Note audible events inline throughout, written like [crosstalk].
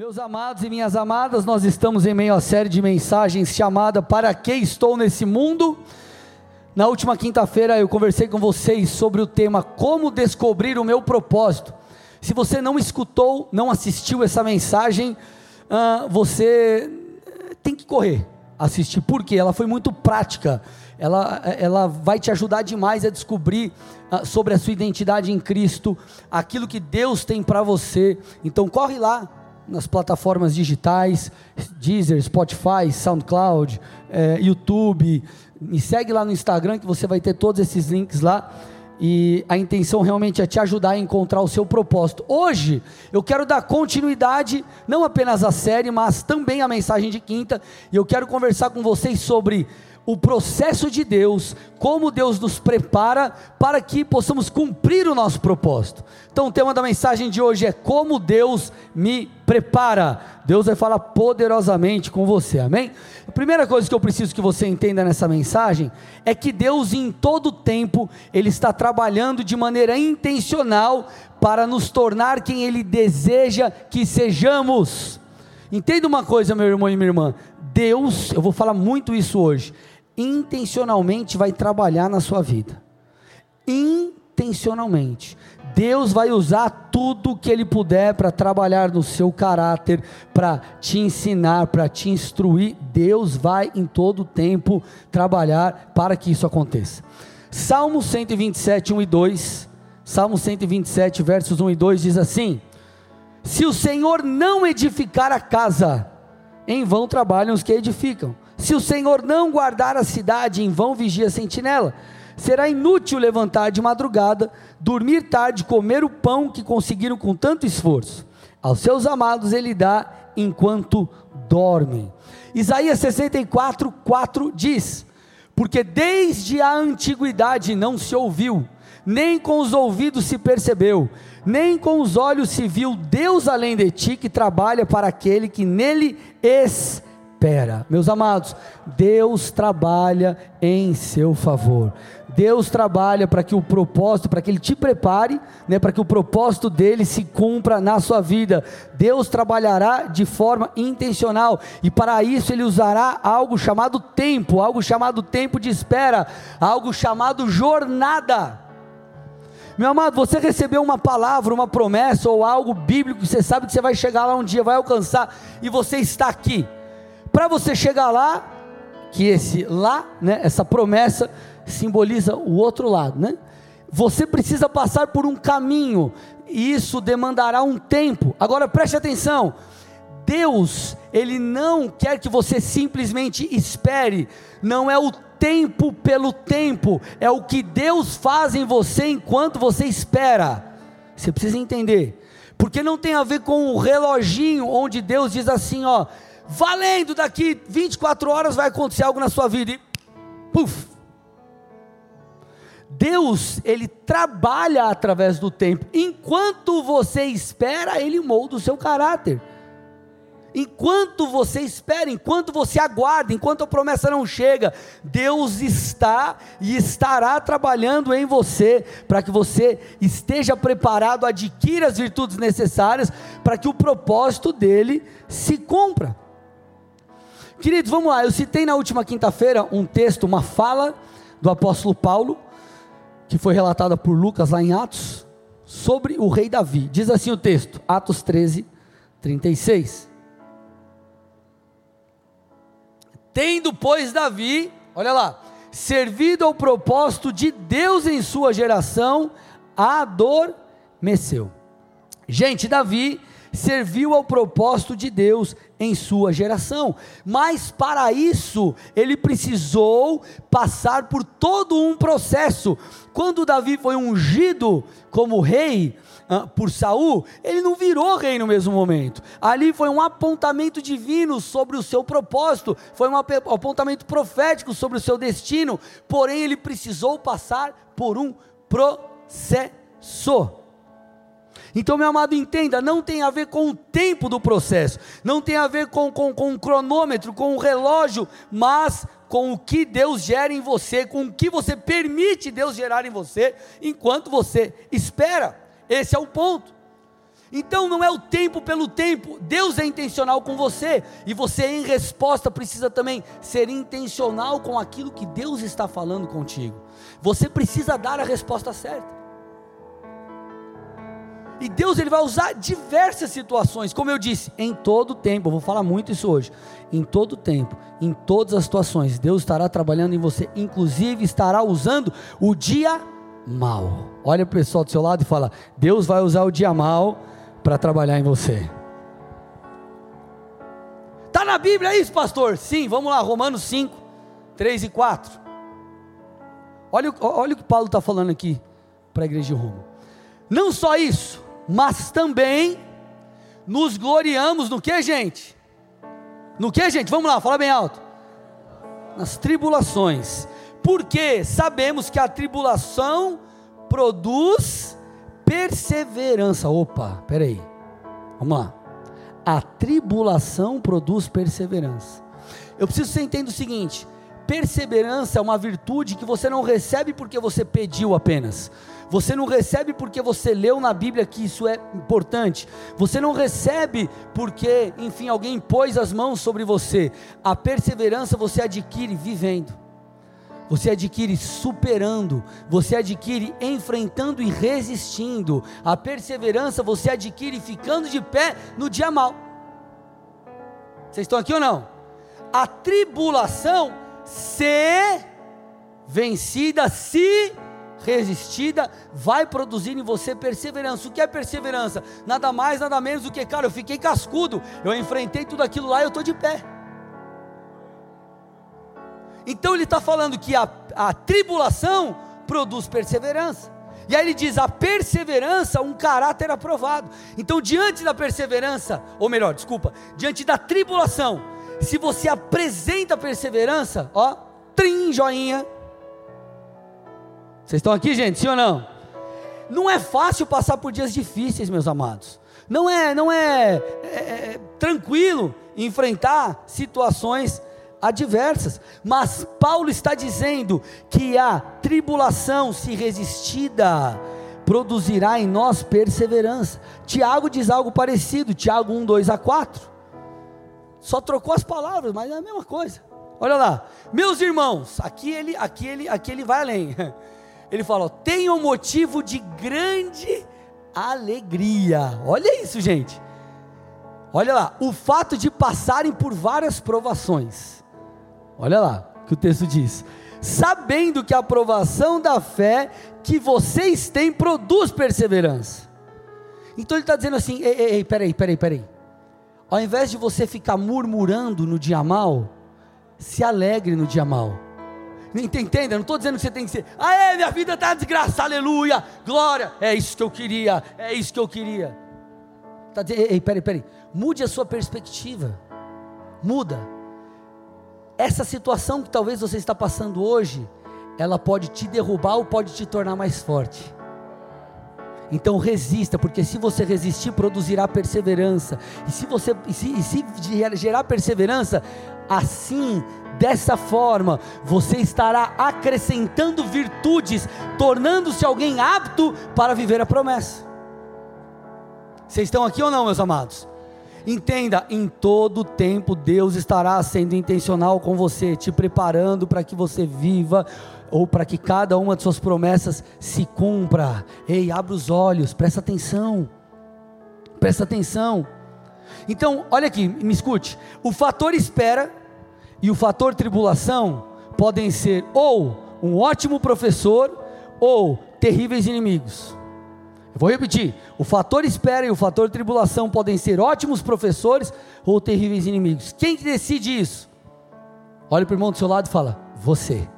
Meus amados e minhas amadas, nós estamos em meio à série de mensagens chamada Para que estou nesse mundo? Na última quinta-feira eu conversei com vocês sobre o tema Como descobrir o meu propósito. Se você não escutou, não assistiu essa mensagem, uh, você tem que correr assistir, porque ela foi muito prática. Ela, ela vai te ajudar demais a descobrir uh, sobre a sua identidade em Cristo, aquilo que Deus tem para você. Então corre lá, nas plataformas digitais, Deezer, Spotify, SoundCloud, é, YouTube. Me segue lá no Instagram que você vai ter todos esses links lá. E a intenção realmente é te ajudar a encontrar o seu propósito. Hoje eu quero dar continuidade, não apenas à série, mas também à mensagem de quinta. E eu quero conversar com vocês sobre o processo de Deus, como Deus nos prepara para que possamos cumprir o nosso propósito. Então, o tema da mensagem de hoje é como Deus me prepara. Deus vai falar poderosamente com você, amém? A primeira coisa que eu preciso que você entenda nessa mensagem é que Deus, em todo tempo, Ele está trabalhando de maneira intencional para nos tornar quem Ele deseja que sejamos. Entenda uma coisa, meu irmão e minha irmã: Deus, eu vou falar muito isso hoje, intencionalmente vai trabalhar na sua vida. Intencionalmente. Deus vai usar tudo que Ele puder para trabalhar no seu caráter, para te ensinar, para te instruir. Deus vai em todo tempo trabalhar para que isso aconteça. Salmo 127, 1 e 2. Salmo 127, versos 1 e 2 diz assim: Se o Senhor não edificar a casa, em vão trabalham os que edificam. Se o Senhor não guardar a cidade, em vão vigia a sentinela. Será inútil levantar de madrugada, dormir tarde, comer o pão que conseguiram com tanto esforço. Aos seus amados ele dá enquanto dormem. Isaías 64, 4 diz: Porque desde a antiguidade não se ouviu, nem com os ouvidos se percebeu, nem com os olhos se viu Deus além de ti que trabalha para aquele que nele espera espera. Meus amados, Deus trabalha em seu favor. Deus trabalha para que o propósito, para que Ele te prepare, né, para que o propósito dele se cumpra na sua vida. Deus trabalhará de forma intencional e para isso Ele usará algo chamado tempo, algo chamado tempo de espera, algo chamado jornada. Meu amado, você recebeu uma palavra, uma promessa ou algo bíblico, você sabe que você vai chegar lá um dia, vai alcançar, e você está aqui. Para você chegar lá, que esse lá, né, essa promessa simboliza o outro lado, né? Você precisa passar por um caminho, e isso demandará um tempo. Agora preste atenção. Deus, ele não quer que você simplesmente espere, não é o tempo pelo tempo, é o que Deus faz em você enquanto você espera. Você precisa entender, porque não tem a ver com o reloginho onde Deus diz assim, ó, valendo daqui 24 horas vai acontecer algo na sua vida e puf. Deus, ele trabalha através do tempo. Enquanto você espera, ele molda o seu caráter. Enquanto você espera, enquanto você aguarda, enquanto a promessa não chega, Deus está e estará trabalhando em você para que você esteja preparado, adquira as virtudes necessárias para que o propósito dele se cumpra. Queridos, vamos lá. Eu citei na última quinta-feira um texto, uma fala do apóstolo Paulo, que foi relatada por Lucas lá em Atos, sobre o rei Davi. Diz assim o texto, Atos 13, 36. Tendo, pois, Davi, olha lá, servido ao propósito de Deus em sua geração, adormeceu. Gente, Davi serviu ao propósito de Deus em sua geração, mas para isso ele precisou passar por todo um processo. Quando Davi foi ungido como rei uh, por Saul, ele não virou rei no mesmo momento. Ali foi um apontamento divino sobre o seu propósito, foi um apontamento profético sobre o seu destino, porém ele precisou passar por um processo. Então, meu amado, entenda: não tem a ver com o tempo do processo, não tem a ver com, com, com o cronômetro, com o relógio, mas com o que Deus gera em você, com o que você permite Deus gerar em você, enquanto você espera. Esse é o ponto. Então não é o tempo pelo tempo, Deus é intencional com você, e você, em resposta, precisa também ser intencional com aquilo que Deus está falando contigo. Você precisa dar a resposta certa. E Deus ele vai usar diversas situações, como eu disse, em todo tempo. Eu vou falar muito isso hoje. Em todo tempo, em todas as situações, Deus estará trabalhando em você, inclusive estará usando o dia mal. Olha o pessoal do seu lado e fala: Deus vai usar o dia mal para trabalhar em você. Está na Bíblia isso, pastor? Sim, vamos lá, Romanos 5, 3 e 4. Olha, olha o que Paulo está falando aqui para a igreja de Roma. Não só isso, mas também nos gloriamos no que, gente? No que, gente? Vamos lá, fala bem alto. Nas tribulações, porque sabemos que a tribulação produz perseverança. Opa, peraí, vamos lá. A tribulação produz perseverança. Eu preciso que você entenda o seguinte: perseverança é uma virtude que você não recebe porque você pediu apenas. Você não recebe porque você leu na Bíblia que isso é importante. Você não recebe porque, enfim, alguém pôs as mãos sobre você. A perseverança você adquire vivendo. Você adquire superando, você adquire enfrentando e resistindo. A perseverança você adquire ficando de pé no dia mal. Vocês estão aqui ou não? A tribulação ser vencida se resistida, vai produzir em você perseverança. O que é perseverança? Nada mais, nada menos do que, cara, eu fiquei cascudo, eu enfrentei tudo aquilo lá e eu estou de pé. Então ele está falando que a, a tribulação produz perseverança. E aí ele diz: a perseverança, um caráter aprovado. Então, diante da perseverança, ou melhor, desculpa, diante da tribulação, se você apresenta perseverança, ó, trim, joinha, vocês estão aqui, gente? Sim ou não? Não é fácil passar por dias difíceis, meus amados. Não é, não é, é, é tranquilo enfrentar situações adversas. Mas Paulo está dizendo que a tribulação, se resistida, produzirá em nós perseverança. Tiago diz algo parecido, Tiago 1, 2 a 4. Só trocou as palavras, mas é a mesma coisa. Olha lá, meus irmãos, aqui ele, aqui ele, aqui ele vai além. [laughs] ele fala: tenham motivo de grande alegria. Olha isso, gente. Olha lá, o fato de passarem por várias provações. Olha lá o que o texto diz. Sabendo que a aprovação da fé que vocês têm produz perseverança. Então ele está dizendo assim: ei, ei, ei, peraí, peraí, peraí. Ao invés de você ficar murmurando no dia mal, se alegre no dia mal Entenda, não estou dizendo que você tem que ser, ah, minha vida está desgraçada, aleluia, glória, é isso que eu queria, é isso que eu queria. Tá, ei, ei, peraí, peraí, mude a sua perspectiva, muda. Essa situação que talvez você está passando hoje, ela pode te derrubar ou pode te tornar mais forte. Então resista, porque se você resistir, produzirá perseverança. E se você e se, e se gerar perseverança, assim Dessa forma, você estará acrescentando virtudes, tornando-se alguém apto para viver a promessa. Vocês estão aqui ou não, meus amados? Entenda, em todo tempo Deus estará sendo intencional com você, te preparando para que você viva ou para que cada uma de suas promessas se cumpra. Ei, abra os olhos, presta atenção. Presta atenção. Então, olha aqui, me escute. O fator espera e o fator tribulação podem ser ou um ótimo professor ou terríveis inimigos. Vou repetir: o fator espera e o fator tribulação podem ser ótimos professores ou terríveis inimigos. Quem decide isso? Olha para o irmão do seu lado e fala: Você.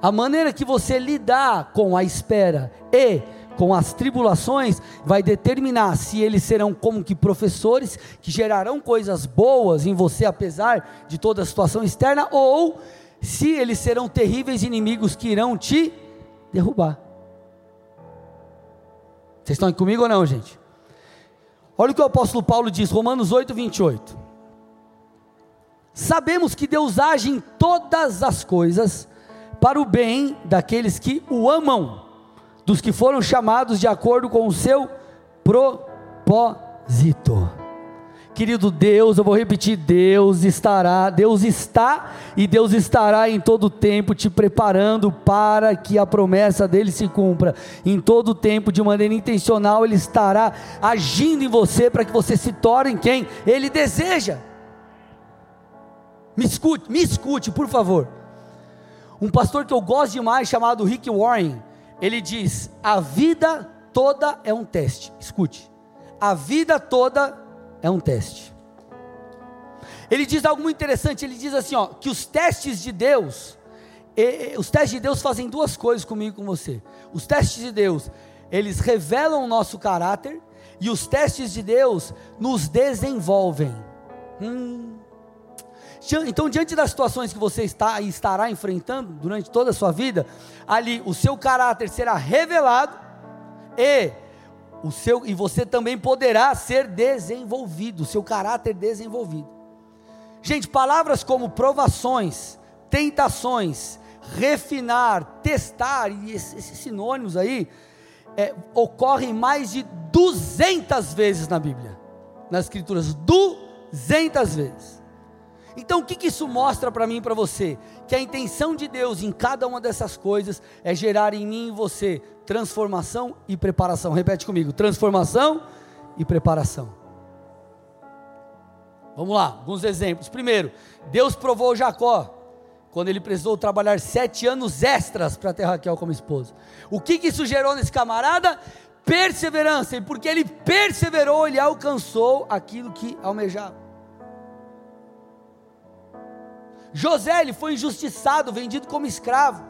A maneira que você lidar com a espera e com as tribulações vai determinar se eles serão como que professores que gerarão coisas boas em você apesar de toda a situação externa ou se eles serão terríveis inimigos que irão te derrubar. Vocês estão aqui comigo ou não, gente? Olha o que o apóstolo Paulo diz, Romanos 8, 28. Sabemos que Deus age em todas as coisas para o bem daqueles que o amam dos que foram chamados de acordo com o seu propósito. Querido Deus, eu vou repetir: Deus estará, Deus está e Deus estará em todo tempo te preparando para que a promessa dele se cumpra. Em todo tempo, de maneira intencional, ele estará agindo em você para que você se torne quem ele deseja. Me escute, me escute, por favor. Um pastor que eu gosto demais, chamado Rick Warren, ele diz: a vida toda é um teste. Escute, a vida toda é um teste. Ele diz algo muito interessante, ele diz assim, ó, que os testes de Deus, e, os testes de Deus fazem duas coisas comigo e com você. Os testes de Deus, eles revelam o nosso caráter, e os testes de Deus nos desenvolvem. Hum. Então, diante das situações que você está e estará enfrentando durante toda a sua vida, ali o seu caráter será revelado e o seu e você também poderá ser desenvolvido, o seu caráter desenvolvido. Gente, palavras como provações, tentações, refinar, testar e esses, sinônimos aí é, ocorrem mais de 200 vezes na Bíblia, nas Escrituras, 200 vezes. Então, o que, que isso mostra para mim e para você? Que a intenção de Deus em cada uma dessas coisas é gerar em mim e você transformação e preparação. Repete comigo: transformação e preparação. Vamos lá, alguns exemplos. Primeiro, Deus provou Jacó quando ele precisou trabalhar sete anos extras para ter Raquel como esposa. O que, que isso gerou nesse camarada? Perseverança, e porque ele perseverou, ele alcançou aquilo que almejava. José ele foi injustiçado, vendido como escravo.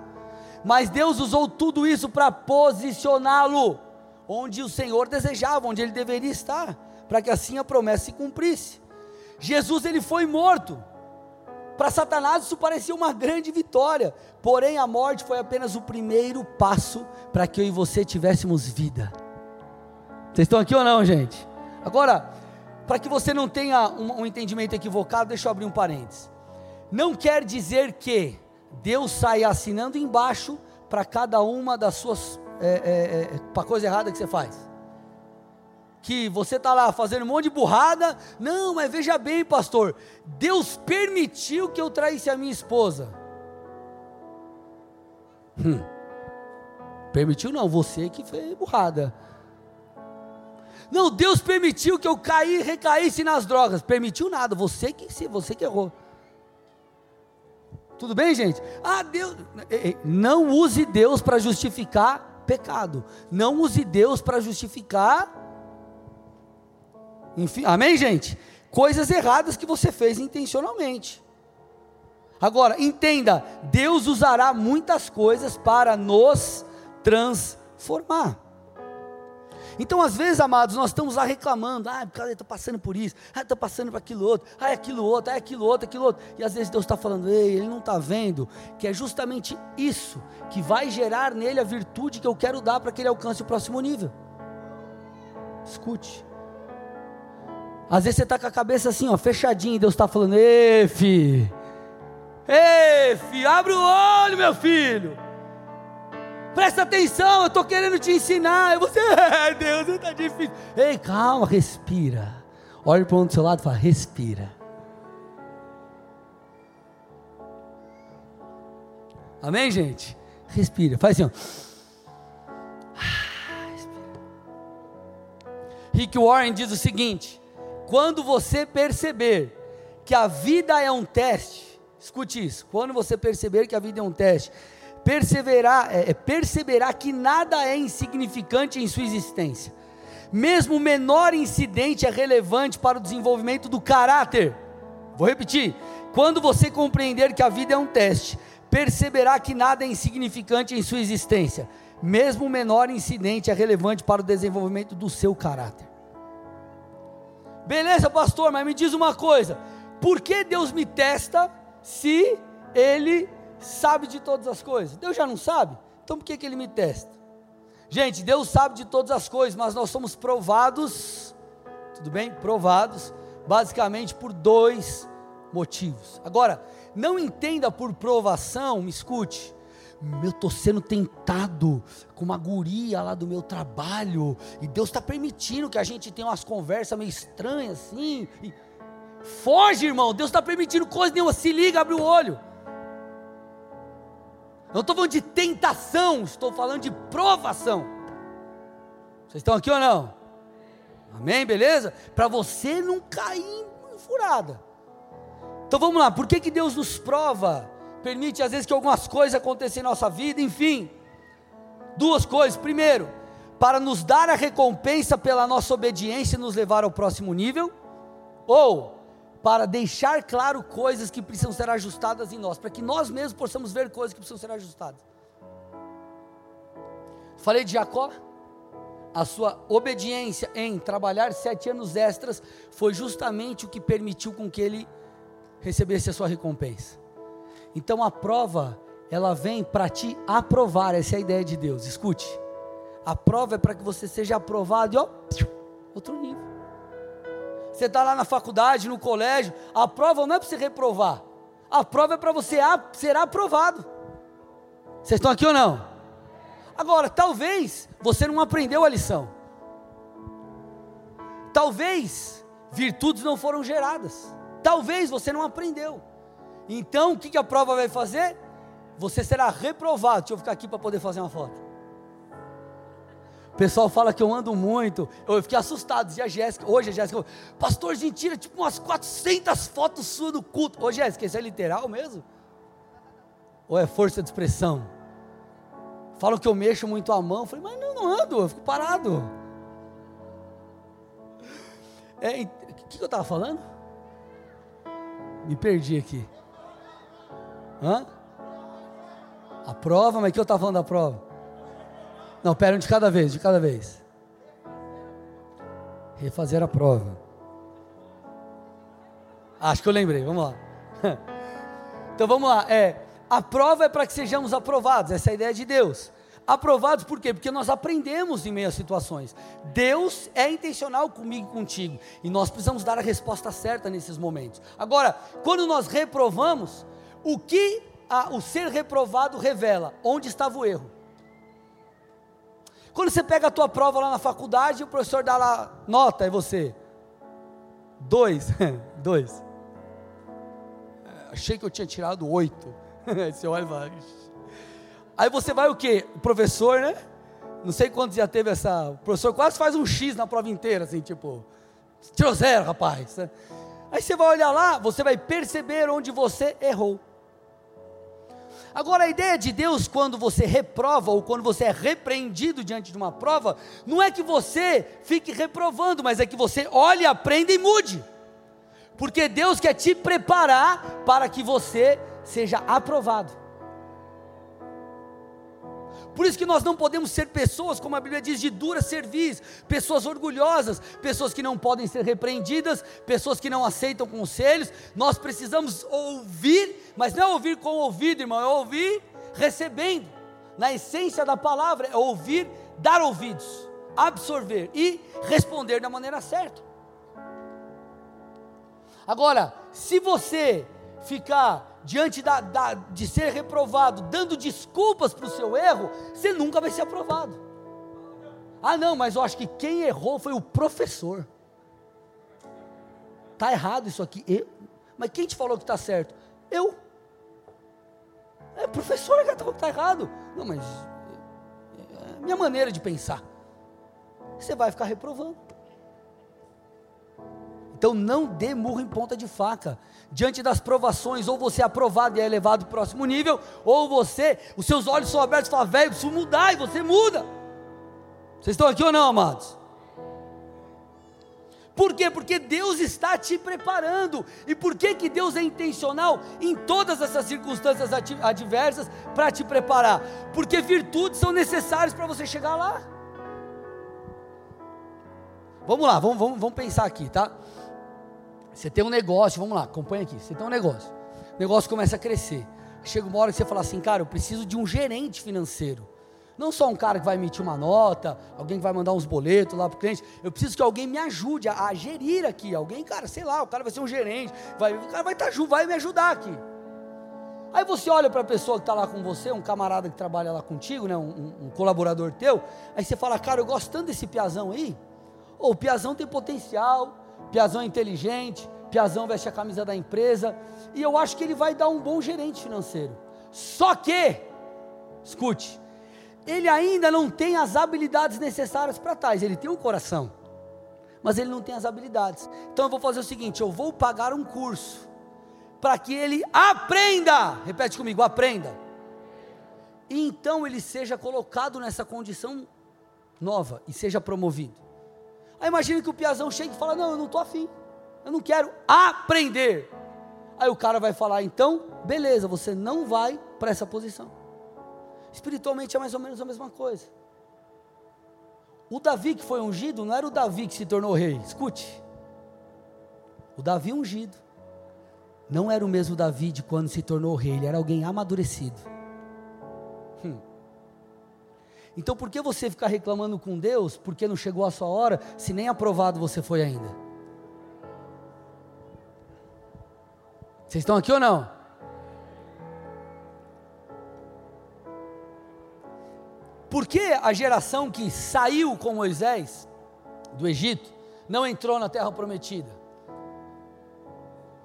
Mas Deus usou tudo isso para posicioná-lo onde o Senhor desejava, onde ele deveria estar, para que assim a promessa se cumprisse. Jesus ele foi morto. Para Satanás isso parecia uma grande vitória, porém a morte foi apenas o primeiro passo para que eu e você tivéssemos vida. Vocês estão aqui ou não, gente? Agora, para que você não tenha um, um entendimento equivocado, deixa eu abrir um parênteses não quer dizer que Deus sai assinando embaixo para cada uma das suas é, é, é, para coisa errada que você faz. Que você está lá fazendo um monte de burrada, não, mas veja bem, pastor, Deus permitiu que eu traísse a minha esposa. Hum. Permitiu não, você que fez burrada. Não, Deus permitiu que eu caí, recaísse nas drogas. Permitiu nada, você que você que errou. Tudo bem, gente? Ah, Deus. Não use Deus para justificar pecado. Não use Deus para justificar. Enfim, amém, gente? Coisas erradas que você fez intencionalmente. Agora, entenda: Deus usará muitas coisas para nos transformar. Então, às vezes, amados, nós estamos lá reclamando, ah, cara, estou passando por isso, ah, estou passando por aquilo outro, ah, aquilo outro, ah, aquilo outro, aquilo outro. E às vezes Deus está falando, ei, ele não está vendo que é justamente isso que vai gerar nele a virtude que eu quero dar para que ele alcance o próximo nível. Escute. Às vezes você está com a cabeça assim, ó, fechadinha, e Deus está falando, ei, filho, ei, abre o olho, meu filho. Presta atenção, eu estou querendo te ensinar. E você, [laughs] Deus, está difícil. Ei, calma, respira. Olhe para o do seu lado e fala: respira. Amém, gente? Respira. Faz assim, ó. Respira. Rick Warren diz o seguinte: quando você perceber que a vida é um teste, escute isso. Quando você perceber que a vida é um teste, perseverar, é, é, perceberá que nada é insignificante em sua existência. Mesmo o menor incidente é relevante para o desenvolvimento do caráter. Vou repetir: quando você compreender que a vida é um teste, perceberá que nada é insignificante em sua existência. Mesmo o menor incidente é relevante para o desenvolvimento do seu caráter. Beleza, pastor, mas me diz uma coisa: por que Deus me testa se Ele sabe de todas as coisas. Deus já não sabe? Então por que, que ele me testa? Gente, Deus sabe de todas as coisas, mas nós somos provados, tudo bem? Provados, basicamente por dois motivos. Agora, não entenda por provação, me escute, eu estou sendo tentado com uma guria lá do meu trabalho, e Deus está permitindo que a gente tenha umas conversas meio estranhas assim. E... Foge, irmão, Deus está permitindo coisa nenhuma, se liga, abre o olho. Não estou falando de tentação, estou falando de provação. Vocês estão aqui ou não? Amém, beleza? Para você não cair em furada. Então vamos lá, por que, que Deus nos prova? Permite às vezes que algumas coisas aconteçam em nossa vida, enfim. Duas coisas. Primeiro, para nos dar a recompensa pela nossa obediência e nos levar ao próximo nível. Ou para deixar claro coisas que precisam ser ajustadas em nós, para que nós mesmos possamos ver coisas que precisam ser ajustadas. Falei de Jacó, a sua obediência em trabalhar sete anos extras foi justamente o que permitiu com que ele recebesse a sua recompensa. Então a prova, ela vem para te aprovar, essa é a ideia de Deus. Escute, a prova é para que você seja aprovado e ó, outro nível. Você está lá na faculdade, no colégio, a prova não é para você reprovar, a prova é para você ser aprovado. Vocês estão aqui ou não? Agora, talvez você não aprendeu a lição. Talvez virtudes não foram geradas. Talvez você não aprendeu. Então, o que, que a prova vai fazer? Você será reprovado. Deixa eu ficar aqui para poder fazer uma foto. O pessoal fala que eu ando muito. Eu fiquei assustado. Dizia a Jéssica. Hoje a Jéssica, pastor Gentira, tipo umas 400 fotos suas do culto. Ô Jéssica, isso é literal mesmo? Ou é força de expressão? Falam que eu mexo muito a mão. Eu falei, mas não, não ando, eu fico parado. É, o que, que eu estava falando? Me perdi aqui. Hã? A prova, mas o que eu estava falando da prova? Não, pera, um de cada vez, de cada vez. Refazer a prova. Acho que eu lembrei, vamos lá. [laughs] Então vamos lá. É, a prova é para que sejamos aprovados, essa é a ideia de Deus. Aprovados por quê? Porque nós aprendemos em meio a situações. Deus é intencional comigo e contigo. E nós precisamos dar a resposta certa nesses momentos. Agora, quando nós reprovamos, o que a, o ser reprovado revela? Onde estava o erro? Quando você pega a tua prova lá na faculdade, o professor dá lá nota, e você? Dois. [laughs] Dois. Achei que eu tinha tirado oito. [laughs] você olha e vai. Aí você vai o quê? O professor, né? Não sei quantos já teve essa. O professor quase faz um X na prova inteira, assim, tipo. Tirou zero, rapaz. Aí você vai olhar lá, você vai perceber onde você errou. Agora, a ideia de Deus, quando você reprova ou quando você é repreendido diante de uma prova, não é que você fique reprovando, mas é que você olhe, aprenda e mude. Porque Deus quer te preparar para que você seja aprovado. Por isso que nós não podemos ser pessoas, como a Bíblia diz, de dura cerviz, pessoas orgulhosas, pessoas que não podem ser repreendidas, pessoas que não aceitam conselhos. Nós precisamos ouvir mas não é ouvir com o ouvido, irmão, é ouvir recebendo. Na essência da palavra é ouvir, dar ouvidos, absorver e responder da maneira certa. Agora, se você ficar diante da, da, de ser reprovado, dando desculpas para o seu erro, você nunca vai ser aprovado. Ah, não, mas eu acho que quem errou foi o professor. Está errado isso aqui. Eu, mas quem te falou que está certo? Eu. É, professor, está tá errado. Não, mas é, é minha maneira de pensar. Você vai ficar reprovando. Então não dê murro em ponta de faca. Diante das provações, ou você é aprovado e é elevado para o próximo nível, ou você, os seus olhos são abertos e fala, velho, preciso mudar, e você muda. Vocês estão aqui ou não, amados? Por quê? Porque Deus está te preparando. E por que, que Deus é intencional em todas essas circunstâncias adversas para te preparar? Porque virtudes são necessárias para você chegar lá. Vamos lá, vamos, vamos, vamos pensar aqui, tá? Você tem um negócio, vamos lá, acompanha aqui. Você tem um negócio, o negócio começa a crescer. Chega uma hora que você fala assim, cara, eu preciso de um gerente financeiro. Não só um cara que vai emitir uma nota, alguém que vai mandar uns boletos lá para o cliente. Eu preciso que alguém me ajude a, a, gerir aqui. Alguém, cara, sei lá, o cara vai ser um gerente, vai, o cara vai, tá, vai me ajudar aqui. Aí você olha para a pessoa que está lá com você, um camarada que trabalha lá contigo, né, um, um, colaborador teu, aí você fala, cara, eu gosto tanto desse piazão aí. Ou o piazão tem potencial, piazão é inteligente, piazão veste a camisa da empresa, e eu acho que ele vai dar um bom gerente financeiro. Só que, escute, ele ainda não tem as habilidades necessárias para tais, ele tem um coração, mas ele não tem as habilidades. Então eu vou fazer o seguinte: eu vou pagar um curso para que ele aprenda. Repete comigo, aprenda. E então ele seja colocado nessa condição nova e seja promovido. Aí imagina que o piazão chega e fala: Não, eu não estou afim, eu não quero aprender. Aí o cara vai falar: Então, beleza, você não vai para essa posição. Espiritualmente é mais ou menos a mesma coisa. O Davi que foi ungido não era o Davi que se tornou rei, escute. O Davi ungido não era o mesmo Davi de quando se tornou rei, ele era alguém amadurecido. Então por que você ficar reclamando com Deus porque não chegou a sua hora, se nem aprovado você foi ainda? Vocês estão aqui ou não? Por que a geração que saiu com Moisés do Egito não entrou na terra prometida?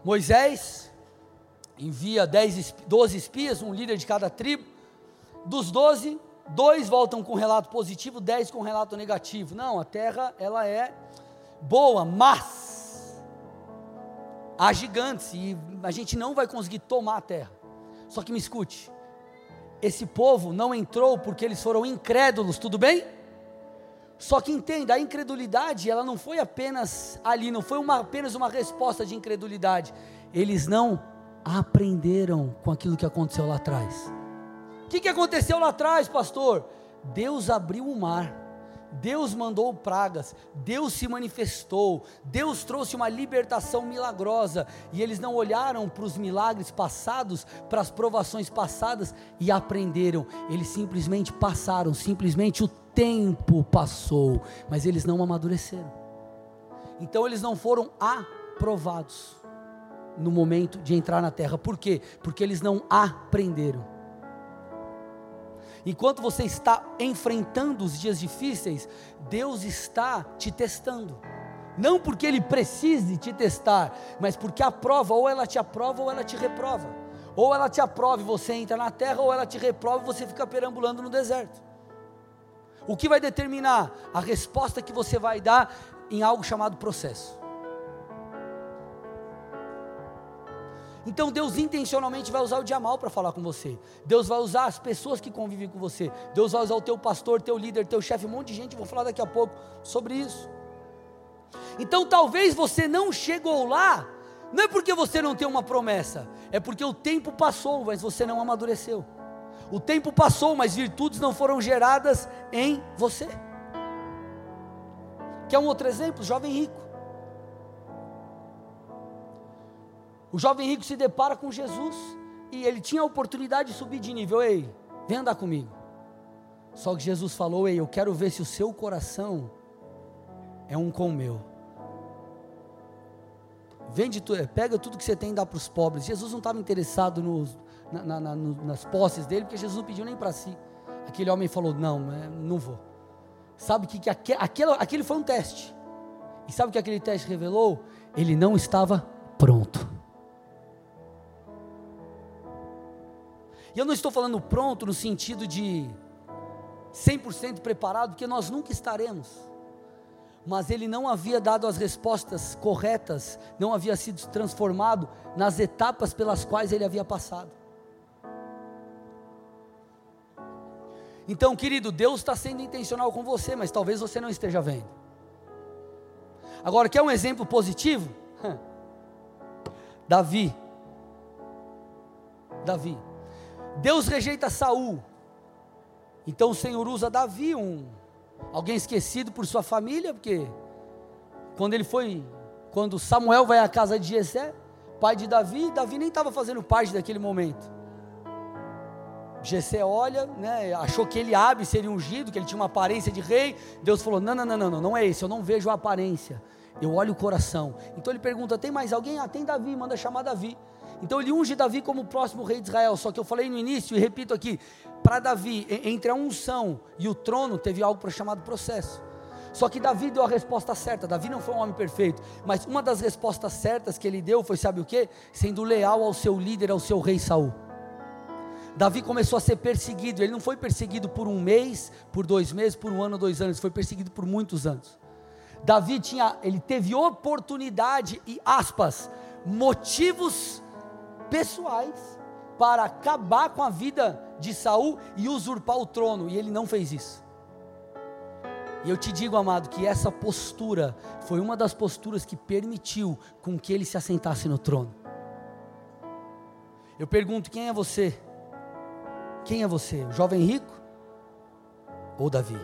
Moisés envia 10, 12 espias, um líder de cada tribo. Dos 12, dois voltam com relato positivo, 10 com relato negativo. Não, a terra ela é boa, mas há gigantes e a gente não vai conseguir tomar a terra. Só que me escute, esse povo não entrou porque eles foram incrédulos, tudo bem? Só que entenda, a incredulidade, ela não foi apenas ali, não foi uma, apenas uma resposta de incredulidade. Eles não aprenderam com aquilo que aconteceu lá atrás. O que, que aconteceu lá atrás, pastor? Deus abriu o mar. Deus mandou pragas, Deus se manifestou, Deus trouxe uma libertação milagrosa, e eles não olharam para os milagres passados, para as provações passadas e aprenderam, eles simplesmente passaram, simplesmente o tempo passou, mas eles não amadureceram. Então eles não foram aprovados no momento de entrar na terra. Por quê? Porque eles não aprenderam. Enquanto você está enfrentando os dias difíceis, Deus está te testando. Não porque Ele precise te testar, mas porque a prova, ou ela te aprova ou ela te reprova. Ou ela te aprova e você entra na terra, ou ela te reprova e você fica perambulando no deserto. O que vai determinar a resposta que você vai dar em algo chamado processo. Então Deus intencionalmente vai usar o dia mal para falar com você. Deus vai usar as pessoas que convivem com você. Deus vai usar o teu pastor, teu líder, teu chefe, um monte de gente. Vou falar daqui a pouco sobre isso. Então talvez você não chegou lá, não é porque você não tem uma promessa, é porque o tempo passou, mas você não amadureceu. O tempo passou, mas virtudes não foram geradas em você. Quer um outro exemplo? Jovem rico. O jovem rico se depara com Jesus e ele tinha a oportunidade de subir de nível. Ei, vem andar comigo. Só que Jesus falou: Ei, eu quero ver se o seu coração é um com o meu. Vende, pega tudo que você tem e dá para os pobres. Jesus não estava interessado nos, na, na, nas posses dele, porque Jesus não pediu nem para si. Aquele homem falou: Não, é, não vou. Sabe que, que aquele, aquele foi um teste. E sabe o que aquele teste revelou? Ele não estava pronto. E eu não estou falando pronto no sentido de 100% preparado, porque nós nunca estaremos. Mas ele não havia dado as respostas corretas, não havia sido transformado nas etapas pelas quais ele havia passado. Então, querido, Deus está sendo intencional com você, mas talvez você não esteja vendo. Agora, quer um exemplo positivo? [laughs] Davi. Davi. Deus rejeita Saul. Então o Senhor usa Davi, um alguém esquecido por sua família, porque quando ele foi, quando Samuel vai à casa de Jessé, pai de Davi, Davi nem estava fazendo parte daquele momento. Gessé olha, né, achou que ele Eliabe seria ungido, que ele tinha uma aparência de rei. Deus falou: não, não, não, não, não, não é esse, eu não vejo a aparência, eu olho o coração. Então ele pergunta: tem mais alguém? Ah, tem Davi, manda chamar Davi. Então ele unge Davi como o próximo rei de Israel. Só que eu falei no início e repito aqui: para Davi, entre a unção e o trono, teve algo chamado processo. Só que Davi deu a resposta certa. Davi não foi um homem perfeito, mas uma das respostas certas que ele deu foi, sabe o que? Sendo leal ao seu líder, ao seu rei Saul. Davi começou a ser perseguido. Ele não foi perseguido por um mês, por dois meses, por um ano, dois anos. Foi perseguido por muitos anos. Davi tinha, ele teve oportunidade e aspas, motivos pessoais para acabar com a vida de Saul e usurpar o trono, e ele não fez isso. E eu te digo, amado, que essa postura foi uma das posturas que permitiu com que ele se assentasse no trono. Eu pergunto: quem é você? Quem é você? O jovem rico ou Davi?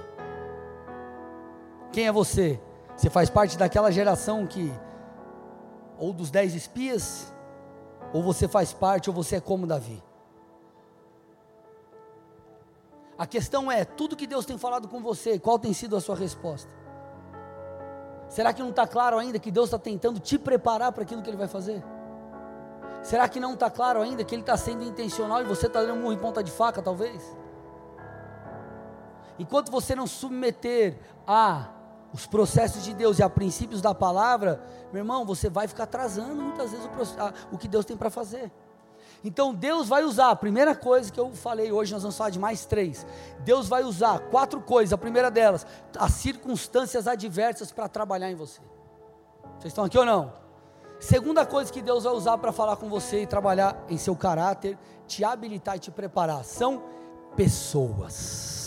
Quem é você? Você faz parte daquela geração que, ou dos dez espias, ou você faz parte, ou você é como Davi. A questão é: tudo que Deus tem falado com você, qual tem sido a sua resposta? Será que não está claro ainda que Deus está tentando te preparar para aquilo que Ele vai fazer? Será que não está claro ainda que Ele está sendo intencional e você está dando murro em ponta de faca, talvez? Enquanto você não submeter a os processos de Deus e a princípios da palavra, meu irmão, você vai ficar atrasando muitas vezes o, a, o que Deus tem para fazer. Então Deus vai usar, a primeira coisa que eu falei hoje, nós vamos falar de mais três. Deus vai usar quatro coisas, a primeira delas, as circunstâncias adversas para trabalhar em você. Vocês estão aqui ou não? Segunda coisa que Deus vai usar para falar com você e trabalhar em seu caráter, te habilitar e te preparar, são pessoas.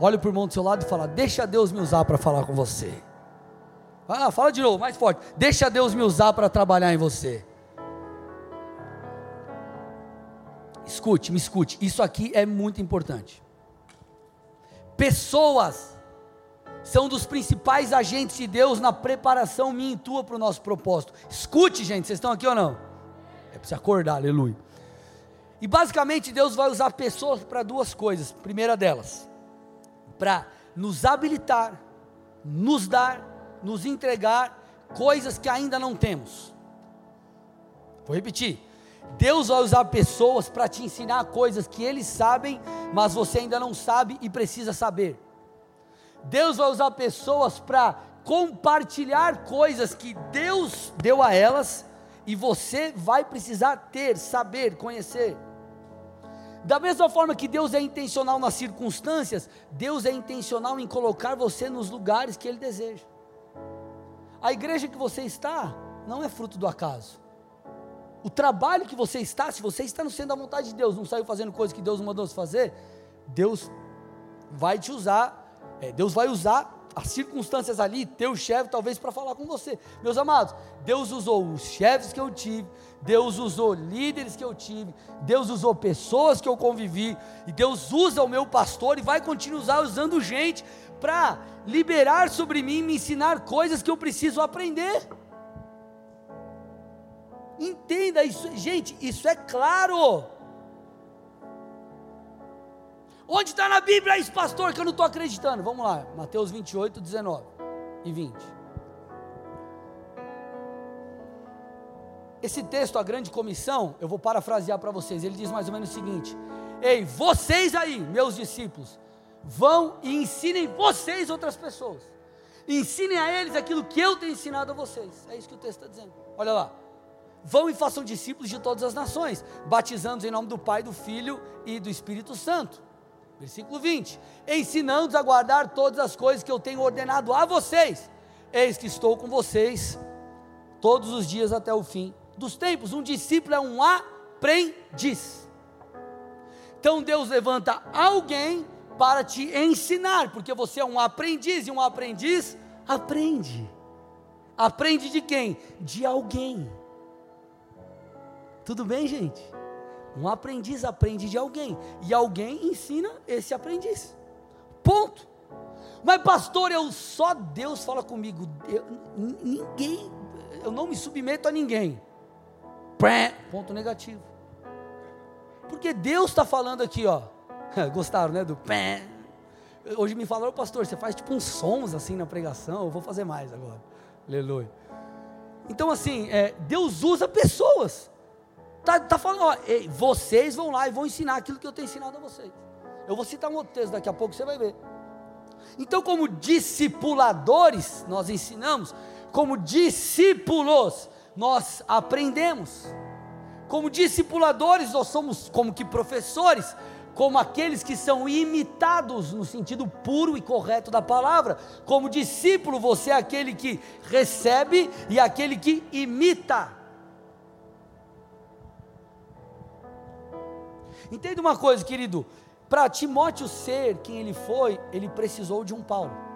Olha para o irmão do seu lado e fala: Deixa Deus me usar para falar com você. Ah, fala de novo, mais forte. Deixa Deus me usar para trabalhar em você. Escute, me escute. Isso aqui é muito importante. Pessoas são dos principais agentes de Deus na preparação minha e tua para o nosso propósito. Escute, gente, vocês estão aqui ou não? É se acordar, aleluia. E basicamente Deus vai usar pessoas para duas coisas. Primeira delas, para nos habilitar, nos dar, nos entregar coisas que ainda não temos. Vou repetir. Deus vai usar pessoas para te ensinar coisas que eles sabem, mas você ainda não sabe e precisa saber. Deus vai usar pessoas para compartilhar coisas que Deus deu a elas e você vai precisar ter, saber, conhecer. Da mesma forma que Deus é intencional nas circunstâncias, Deus é intencional em colocar você nos lugares que Ele deseja. A igreja que você está não é fruto do acaso. O trabalho que você está, se você está no centro da vontade de Deus, não saiu fazendo coisas que Deus mandou fazer, Deus vai te usar, é, Deus vai usar as circunstâncias ali, teu chefe, talvez para falar com você. Meus amados, Deus usou os chefes que eu tive, Deus usou líderes que eu tive, Deus usou pessoas que eu convivi, e Deus usa o meu pastor e vai continuar usando gente para liberar sobre mim, me ensinar coisas que eu preciso aprender. Entenda isso, gente, isso é claro. Onde está na Bíblia isso, pastor, que eu não estou acreditando? Vamos lá, Mateus 28, 19 e 20. Esse texto, a grande comissão, eu vou parafrasear para vocês. Ele diz mais ou menos o seguinte: Ei, vocês aí, meus discípulos, vão e ensinem vocês outras pessoas. Ensinem a eles aquilo que eu tenho ensinado a vocês. É isso que o texto está dizendo. Olha lá. Vão e façam discípulos de todas as nações, batizando-os em nome do Pai, do Filho e do Espírito Santo Versículo 20: Ensinando-os a guardar todas as coisas que eu tenho ordenado a vocês, eis que estou com vocês todos os dias até o fim dos tempos. Um discípulo é um aprendiz. Então Deus levanta alguém para te ensinar, porque você é um aprendiz, e um aprendiz aprende. Aprende de quem? De alguém. Tudo bem, gente? Um aprendiz aprende de alguém, e alguém ensina esse aprendiz. Ponto. Mas, pastor, eu só Deus fala comigo. Eu, ninguém, eu não me submeto a ninguém. Ponto negativo. Porque Deus está falando aqui, ó. [laughs] Gostaram, né? Do pé. Hoje me falaram, pastor, você faz tipo uns sons assim na pregação. Eu vou fazer mais agora. Aleluia. Então, assim, é, Deus usa pessoas. Está tá falando, ó, ei, vocês vão lá e vão ensinar aquilo que eu tenho ensinado a vocês. Eu vou citar um outro texto, daqui a pouco você vai ver. Então, como discipuladores, nós ensinamos, como discípulos, nós aprendemos. Como discipuladores, nós somos como que professores, como aqueles que são imitados no sentido puro e correto da palavra. Como discípulo, você é aquele que recebe e aquele que imita. Entenda uma coisa, querido: para Timóteo ser quem ele foi, ele precisou de um Paulo.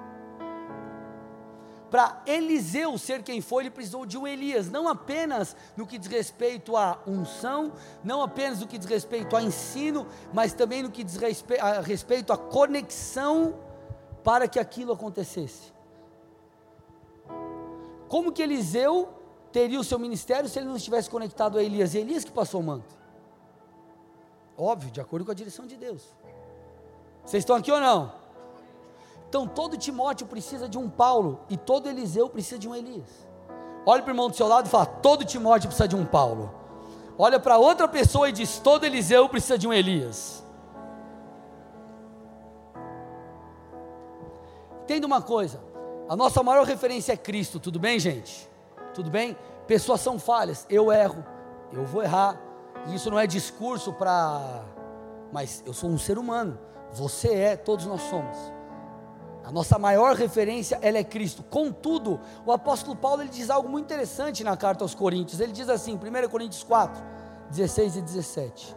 Para Eliseu ser quem foi, ele precisou de um Elias, não apenas no que diz respeito à unção, não apenas no que diz respeito ao ensino, mas também no que diz respeito, a à conexão para que aquilo acontecesse. Como que Eliseu teria o seu ministério se ele não estivesse conectado a Elias? Elias que passou o manto. Óbvio, de acordo com a direção de Deus. Vocês estão aqui ou não? Então todo Timóteo precisa de um Paulo e todo Eliseu precisa de um Elias. Olha para o irmão do seu lado e fala: todo Timóteo precisa de um Paulo. Olha para outra pessoa e diz: todo Eliseu precisa de um Elias. Entenda uma coisa: a nossa maior referência é Cristo, tudo bem, gente? Tudo bem? Pessoas são falhas, eu erro, eu vou errar, isso não é discurso para. Mas eu sou um ser humano. Você é, todos nós somos. A nossa maior referência ela é Cristo. Contudo, o apóstolo Paulo ele diz algo muito interessante na carta aos Coríntios. Ele diz assim, 1 Coríntios 4, 16 e 17.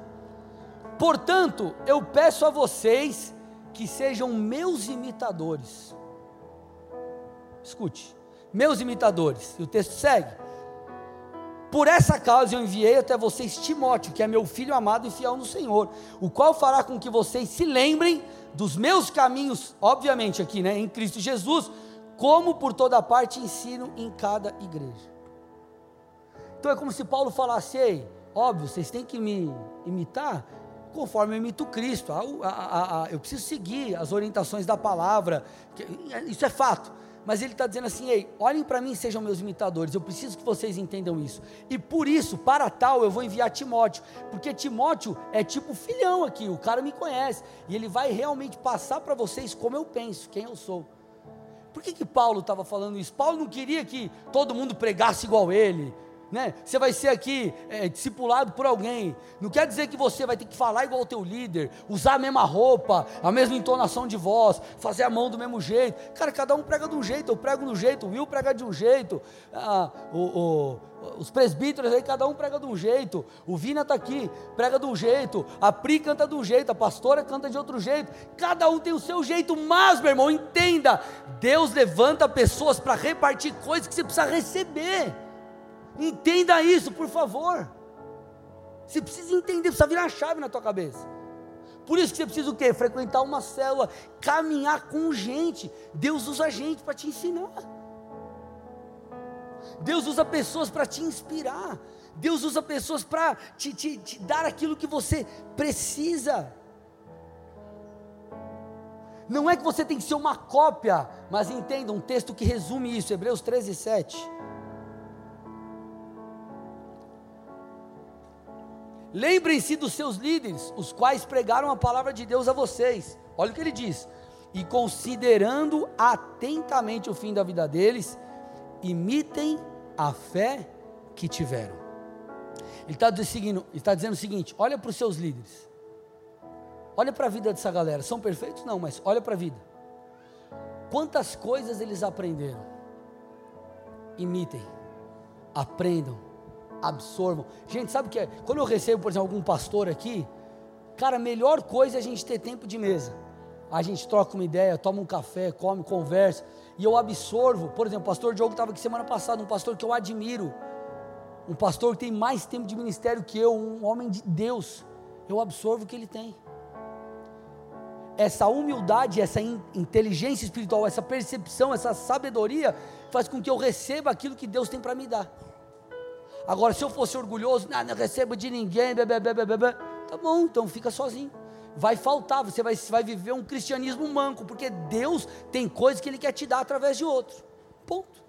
Portanto, eu peço a vocês que sejam meus imitadores. Escute, meus imitadores. E o texto segue. Por essa causa eu enviei até vocês Timóteo, que é meu filho amado e fiel no Senhor, o qual fará com que vocês se lembrem dos meus caminhos, obviamente aqui, né, em Cristo Jesus, como por toda parte ensino em cada igreja. Então é como se Paulo falasse: Ei, óbvio, vocês têm que me imitar conforme eu imito Cristo. A, a, a, eu preciso seguir as orientações da palavra, isso é fato. Mas ele está dizendo assim: ei, olhem para mim, sejam meus imitadores, eu preciso que vocês entendam isso. E por isso, para tal, eu vou enviar Timóteo, porque Timóteo é tipo filhão aqui, o cara me conhece, e ele vai realmente passar para vocês como eu penso, quem eu sou. Por que, que Paulo estava falando isso? Paulo não queria que todo mundo pregasse igual ele, né? Você vai ser aqui é, discipulado por alguém. Não quer dizer que você vai ter que falar igual o teu líder, usar a mesma roupa, a mesma entonação de voz, fazer a mão do mesmo jeito. Cara, cada um prega de um jeito. Eu prego de um jeito, o Will prega de um jeito, ah, o, o, os presbíteros aí, cada um prega de um jeito. O Vina está aqui, prega de um jeito. A Pri canta de um jeito, a pastora canta de outro jeito. Cada um tem o seu jeito, mas, meu irmão, entenda: Deus levanta pessoas para repartir coisas que você precisa receber. Entenda isso, por favor. Você precisa entender, precisa virar a chave na tua cabeça. Por isso que você precisa o quê? Frequentar uma célula, caminhar com gente. Deus usa gente para te ensinar. Deus usa pessoas para te inspirar. Deus usa pessoas para te, te, te, dar aquilo que você precisa. Não é que você tem que ser uma cópia, mas entenda um texto que resume isso, Hebreus 13, 7. Lembrem-se dos seus líderes, os quais pregaram a palavra de Deus a vocês. Olha o que ele diz. E considerando atentamente o fim da vida deles, imitem a fé que tiveram. Ele está está dizendo o seguinte: olha para os seus líderes, olha para a vida dessa galera. São perfeitos? Não, mas olha para a vida. Quantas coisas eles aprenderam? Imitem, aprendam absorvam. Gente, sabe o que é? Quando eu recebo, por exemplo, algum pastor aqui, cara, a melhor coisa é a gente ter tempo de mesa. A gente troca uma ideia, toma um café, come, conversa, e eu absorvo. Por exemplo, o pastor Diogo estava aqui semana passada, um pastor que eu admiro, um pastor que tem mais tempo de ministério que eu, um homem de Deus. Eu absorvo o que ele tem. Essa humildade, essa inteligência espiritual, essa percepção, essa sabedoria, faz com que eu receba aquilo que Deus tem para me dar. Agora, se eu fosse orgulhoso, não, não recebo de ninguém, tá bom, então fica sozinho. Vai faltar, você vai, vai viver um cristianismo manco, porque Deus tem coisas que Ele quer te dar através de outros. Ponto.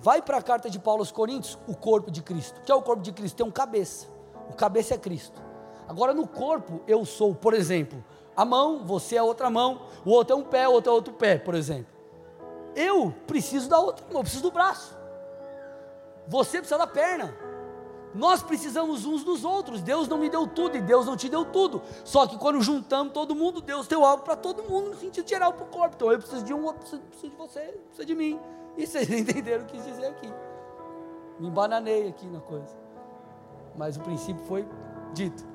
vai para a carta de Paulo aos Coríntios, o corpo de Cristo. O que é o corpo de Cristo? Tem um cabeça. O cabeça é Cristo. Agora no corpo eu sou, por exemplo, a mão, você é outra mão, o outro é um pé, o outro é outro pé, por exemplo. Eu preciso da outra mão, eu preciso do braço. Você precisa da perna. Nós precisamos uns dos outros. Deus não me deu tudo e Deus não te deu tudo. Só que quando juntamos todo mundo, Deus deu algo para todo mundo no sentido geral para o corpo. Então eu preciso de um, outro preciso de você, preciso de mim. E vocês [laughs] entenderam o que quis dizer aqui. Me embananei aqui na coisa. Mas o princípio foi dito.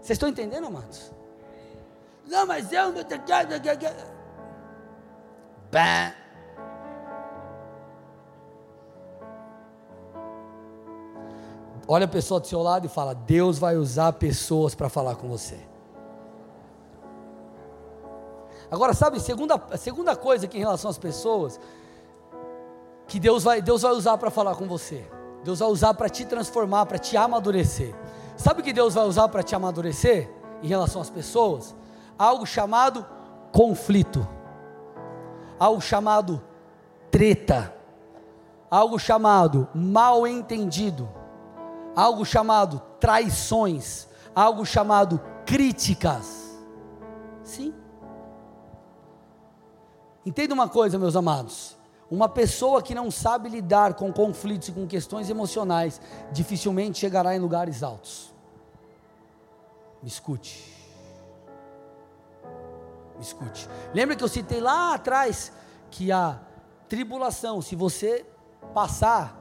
Vocês estão entendendo, amados? Não, mas eu. Olha a pessoa do seu lado e fala: Deus vai usar pessoas para falar com você. Agora, sabe, segunda, a segunda coisa que em relação às pessoas, que Deus vai, Deus vai usar para falar com você. Deus vai usar para te transformar, para te amadurecer. Sabe o que Deus vai usar para te amadurecer em relação às pessoas? Algo chamado conflito, algo chamado treta, algo chamado mal entendido, algo chamado traições, algo chamado críticas. Sim. Entenda uma coisa, meus amados. Uma pessoa que não sabe lidar com conflitos e com questões emocionais, dificilmente chegará em lugares altos. Me escute. Escute. Lembra que eu citei lá atrás que a tribulação, se você passar,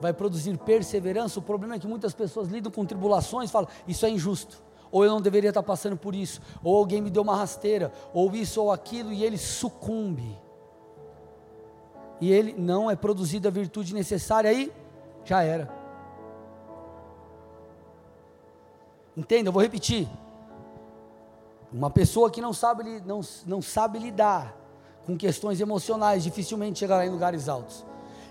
vai produzir perseverança. O problema é que muitas pessoas lidam com tribulações e falam: Isso é injusto ou eu não deveria estar passando por isso, ou alguém me deu uma rasteira, ou isso ou aquilo, e ele sucumbe. E ele não é produzida a virtude necessária, aí já era. Entenda, eu vou repetir. Uma pessoa que não sabe, não, não sabe lidar com questões emocionais dificilmente chegará em lugares altos.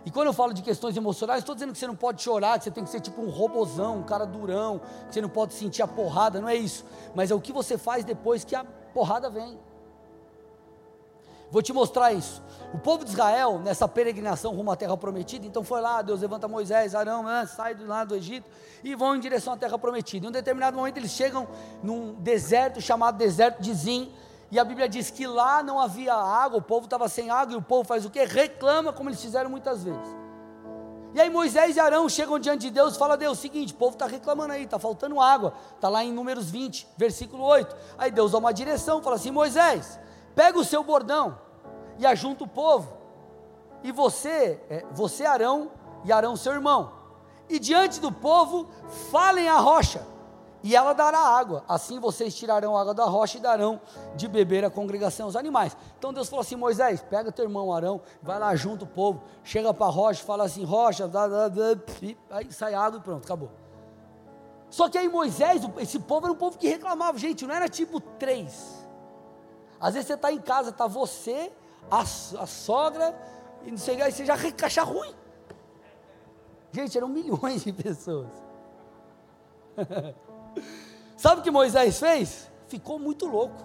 E quando eu falo de questões emocionais, estou dizendo que você não pode chorar, que você tem que ser tipo um robozão, um cara durão, que você não pode sentir a porrada, não é isso. Mas é o que você faz depois que a porrada vem. Vou te mostrar isso. O povo de Israel, nessa peregrinação rumo à terra prometida, então foi lá, Deus levanta Moisés, Arão, né, sai do lado do Egito e vão em direção à terra prometida. Em um determinado momento eles chegam num deserto chamado deserto de Zim, e a Bíblia diz que lá não havia água, o povo estava sem água, e o povo faz o quê? Reclama, como eles fizeram muitas vezes. E aí Moisés e Arão chegam diante de Deus e falam, Deus, seguinte, o povo está reclamando aí, está faltando água, está lá em números 20, versículo 8. Aí Deus dá uma direção, fala assim, Moisés, pega o seu bordão e ajunta o povo, e você, é, você Arão, e Arão seu irmão, e diante do povo, falem a rocha, e ela dará água. Assim vocês tirarão água da rocha e darão de beber a congregação os animais. Então Deus falou assim: Moisés, pega teu irmão Arão, vai lá junto o povo, chega para a rocha, fala assim: rocha, dá, dá, dá, aí sai água e pronto, acabou. Só que aí Moisés, esse povo era um povo que reclamava, gente, não era tipo três. Às vezes você está em casa, está você, a, a sogra, e não sei, aí você já acha ruim. Gente, eram milhões de pessoas. [laughs] Sabe o que Moisés fez? Ficou muito louco.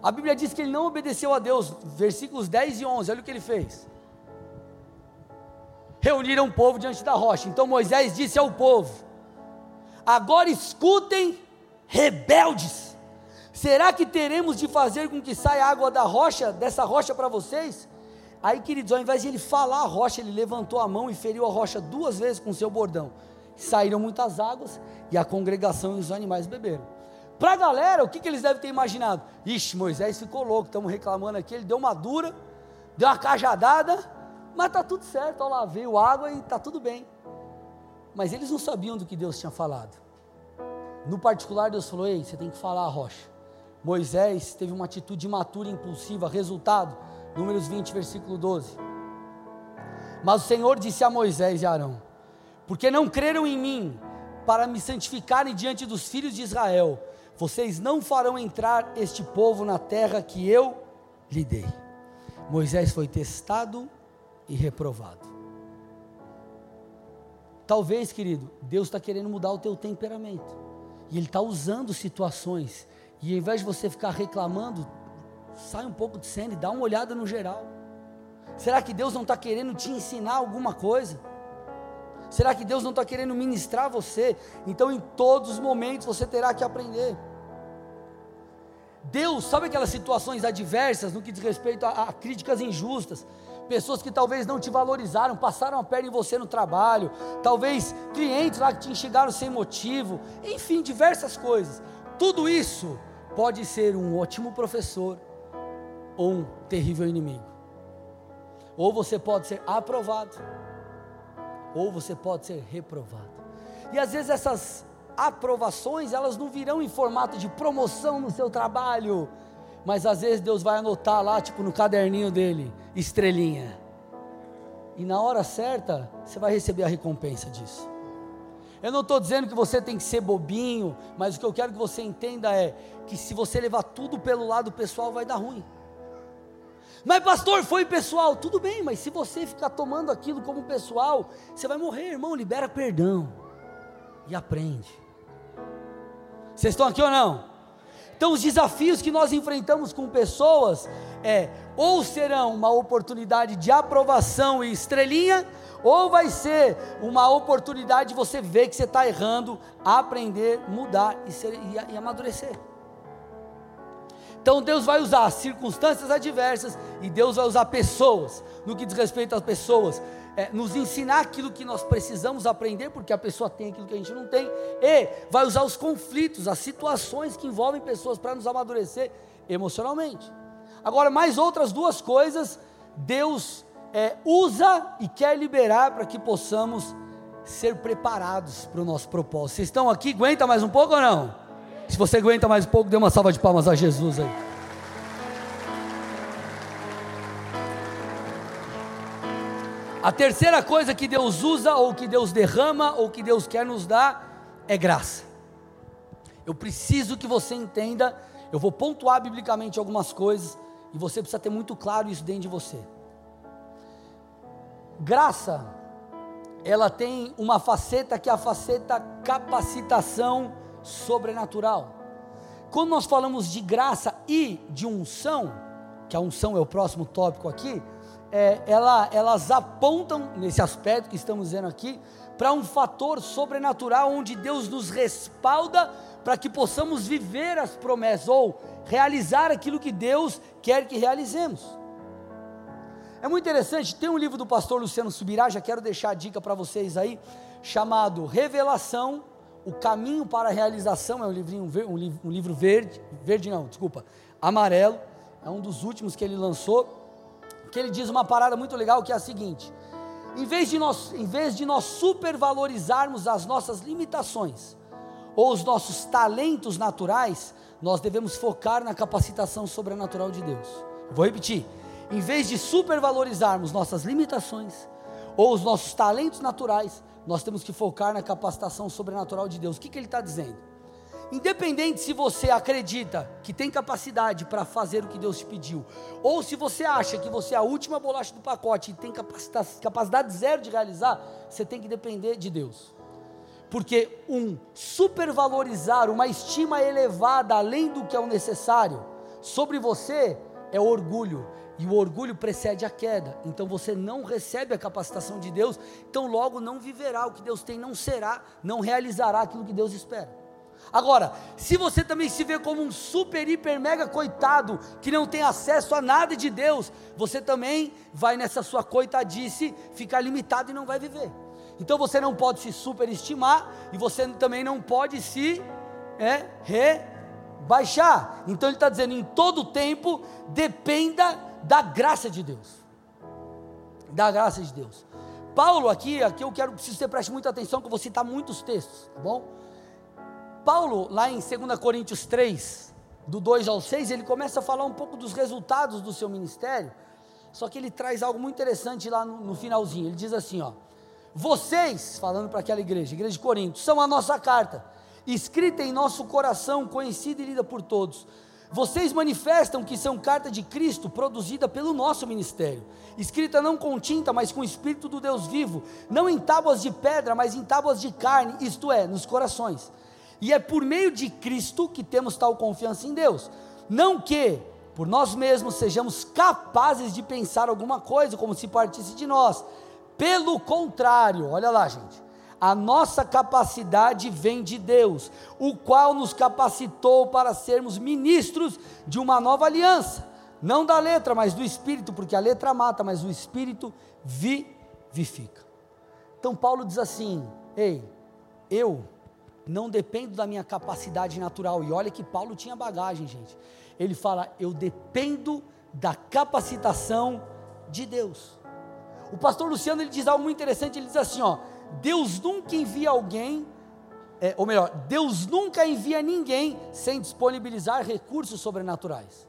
A Bíblia diz que ele não obedeceu a Deus, versículos 10 e 11, olha o que ele fez. Reuniram o povo diante da rocha. Então Moisés disse ao povo: Agora escutem, rebeldes. Será que teremos de fazer com que saia água da rocha, dessa rocha para vocês? Aí, queridos, ao invés de ele falar a rocha, ele levantou a mão e feriu a rocha duas vezes com seu bordão saíram muitas águas e a congregação e os animais beberam. Para a galera, o que, que eles devem ter imaginado? Ixi, Moisés ficou louco, estamos reclamando aqui, ele deu uma dura, deu uma cajadada, mas está tudo certo, olha lá, veio água e está tudo bem. Mas eles não sabiam do que Deus tinha falado. No particular, Deus falou: Ei, você tem que falar a rocha. Moisés teve uma atitude imatura e impulsiva, resultado, Números 20, versículo 12. Mas o Senhor disse a Moisés e Arão: porque não creram em mim para me santificarem diante dos filhos de Israel, vocês não farão entrar este povo na terra que eu lhe dei. Moisés foi testado e reprovado. Talvez, querido, Deus está querendo mudar o teu temperamento. E Ele está usando situações. E ao invés de você ficar reclamando, sai um pouco de cena e dá uma olhada no geral. Será que Deus não está querendo te ensinar alguma coisa? Será que Deus não está querendo ministrar você? Então, em todos os momentos, você terá que aprender. Deus, sabe aquelas situações adversas no que diz respeito a, a, críticas injustas? Pessoas que talvez não te valorizaram, passaram a perna em você no trabalho, talvez clientes lá que te enxergaram sem motivo, enfim, diversas coisas. Tudo isso pode ser um ótimo professor ou um terrível inimigo. Ou você pode ser aprovado, ou você pode ser reprovado. E às vezes essas aprovações, elas não virão em formato de promoção no seu trabalho, mas às vezes Deus vai anotar lá, tipo no caderninho dele, estrelinha. E na hora certa, você vai receber a recompensa disso. Eu não estou dizendo que você tem que ser bobinho, mas o que eu quero que você entenda é que se você levar tudo pelo lado pessoal, vai dar ruim. Mas pastor, foi pessoal, tudo bem, mas se você ficar tomando aquilo como pessoal, você vai morrer, irmão. Libera perdão e aprende. Vocês estão aqui ou não? Então, os desafios que nós enfrentamos com pessoas é ou serão uma oportunidade de aprovação e estrelinha, ou vai ser uma oportunidade de você ver que você está errando, aprender, mudar e, ser, e, e amadurecer. Então Deus vai usar circunstâncias adversas e Deus vai usar pessoas, no que diz respeito às pessoas, é, nos ensinar aquilo que nós precisamos aprender, porque a pessoa tem aquilo que a gente não tem, e vai usar os conflitos, as situações que envolvem pessoas para nos amadurecer emocionalmente. Agora, mais outras duas coisas, Deus é, usa e quer liberar para que possamos ser preparados para o nosso propósito. Vocês estão aqui? Aguenta mais um pouco ou não? Se você aguenta mais um pouco, dê uma salva de palmas a Jesus aí. A terceira coisa que Deus usa, ou que Deus derrama, ou que Deus quer nos dar, é graça. Eu preciso que você entenda, eu vou pontuar biblicamente algumas coisas, e você precisa ter muito claro isso dentro de você. Graça, ela tem uma faceta que é a faceta capacitação sobrenatural. Quando nós falamos de graça e de unção, que a unção é o próximo tópico aqui, é, ela, elas apontam, nesse aspecto que estamos dizendo aqui, para um fator sobrenatural onde Deus nos respalda para que possamos viver as promessas ou realizar aquilo que Deus quer que realizemos. É muito interessante, tem um livro do pastor Luciano Subirá, já quero deixar a dica para vocês aí, chamado Revelação o Caminho para a Realização é um livrinho, um livro, um livro verde, verde não, desculpa, amarelo, é um dos últimos que ele lançou, que ele diz uma parada muito legal que é a seguinte: em vez de nós, em vez de nós supervalorizarmos as nossas limitações ou os nossos talentos naturais, nós devemos focar na capacitação sobrenatural de Deus. Vou repetir: em vez de supervalorizarmos nossas limitações ou os nossos talentos naturais, nós temos que focar na capacitação sobrenatural de Deus. O que, que ele está dizendo? Independente se você acredita que tem capacidade para fazer o que Deus te pediu, ou se você acha que você é a última bolacha do pacote e tem capacidade, capacidade zero de realizar, você tem que depender de Deus. Porque um supervalorizar, uma estima elevada além do que é o necessário sobre você é orgulho, e o orgulho precede a queda. Então você não recebe a capacitação de Deus, então logo não viverá o que Deus tem, não será, não realizará aquilo que Deus espera. Agora, se você também se vê como um super, hiper, mega coitado, que não tem acesso a nada de Deus, você também vai nessa sua coitadice ficar limitado e não vai viver. Então você não pode se superestimar e você também não pode se é, rebaixar. Então ele está dizendo: em todo tempo, dependa da graça de Deus. Da graça de Deus. Paulo aqui, aqui eu quero que você preste muita atenção que eu vou citar muitos textos, tá bom? Paulo, lá em 2 Coríntios 3, do 2 ao 6, ele começa a falar um pouco dos resultados do seu ministério, só que ele traz algo muito interessante lá no, no finalzinho. Ele diz assim, ó: Vocês, falando para aquela igreja, igreja de Corinto, são a nossa carta, escrita em nosso coração, conhecida e lida por todos vocês manifestam que são carta de Cristo produzida pelo nosso ministério, escrita não com tinta, mas com o Espírito do Deus vivo, não em tábuas de pedra, mas em tábuas de carne, isto é, nos corações. E é por meio de Cristo que temos tal confiança em Deus. Não que por nós mesmos sejamos capazes de pensar alguma coisa como se partisse de nós. Pelo contrário, olha lá, gente. A nossa capacidade vem de Deus, o qual nos capacitou para sermos ministros de uma nova aliança, não da letra, mas do espírito, porque a letra mata, mas o espírito vivifica. Então Paulo diz assim: Ei, eu não dependo da minha capacidade natural. E olha que Paulo tinha bagagem, gente. Ele fala: Eu dependo da capacitação de Deus. O pastor Luciano ele diz algo muito interessante. Ele diz assim: ó, Deus nunca envia alguém, é, ou melhor, Deus nunca envia ninguém sem disponibilizar recursos sobrenaturais.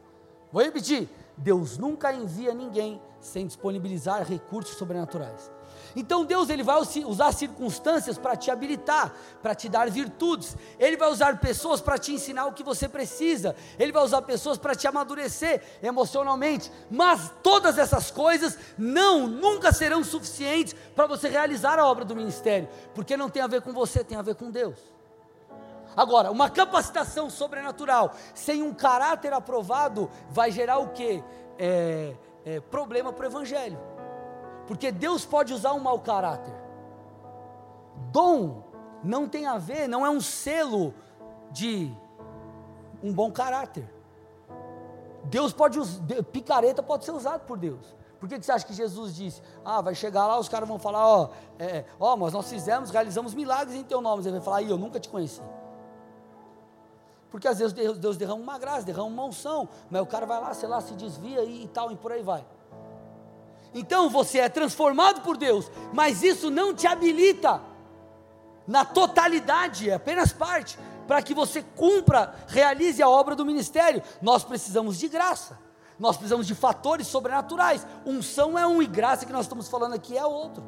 Vou repetir: Deus nunca envia ninguém sem disponibilizar recursos sobrenaturais. Então Deus ele vai usar circunstâncias para te habilitar, para te dar virtudes. Ele vai usar pessoas para te ensinar o que você precisa. Ele vai usar pessoas para te amadurecer emocionalmente. Mas todas essas coisas não, nunca serão suficientes para você realizar a obra do ministério, porque não tem a ver com você, tem a ver com Deus. Agora, uma capacitação sobrenatural sem um caráter aprovado vai gerar o que? É, é, problema para o evangelho. Porque Deus pode usar um mau caráter. Dom não tem a ver, não é um selo de um bom caráter. Deus pode usar, picareta pode ser usado por Deus. Por que, que você acha que Jesus disse? Ah, vai chegar lá, os caras vão falar, ó, é, ó, mas nós fizemos, realizamos milagres em teu nome. Ele vai falar, aí eu nunca te conheci. Porque às vezes Deus, Deus derrama uma graça, derrama uma unção, mas o cara vai lá, sei lá, se desvia e, e tal, e por aí vai. Então você é transformado por Deus, mas isso não te habilita na totalidade, é apenas parte, para que você cumpra, realize a obra do ministério. Nós precisamos de graça, nós precisamos de fatores sobrenaturais. Unção é um e graça que nós estamos falando aqui é outro.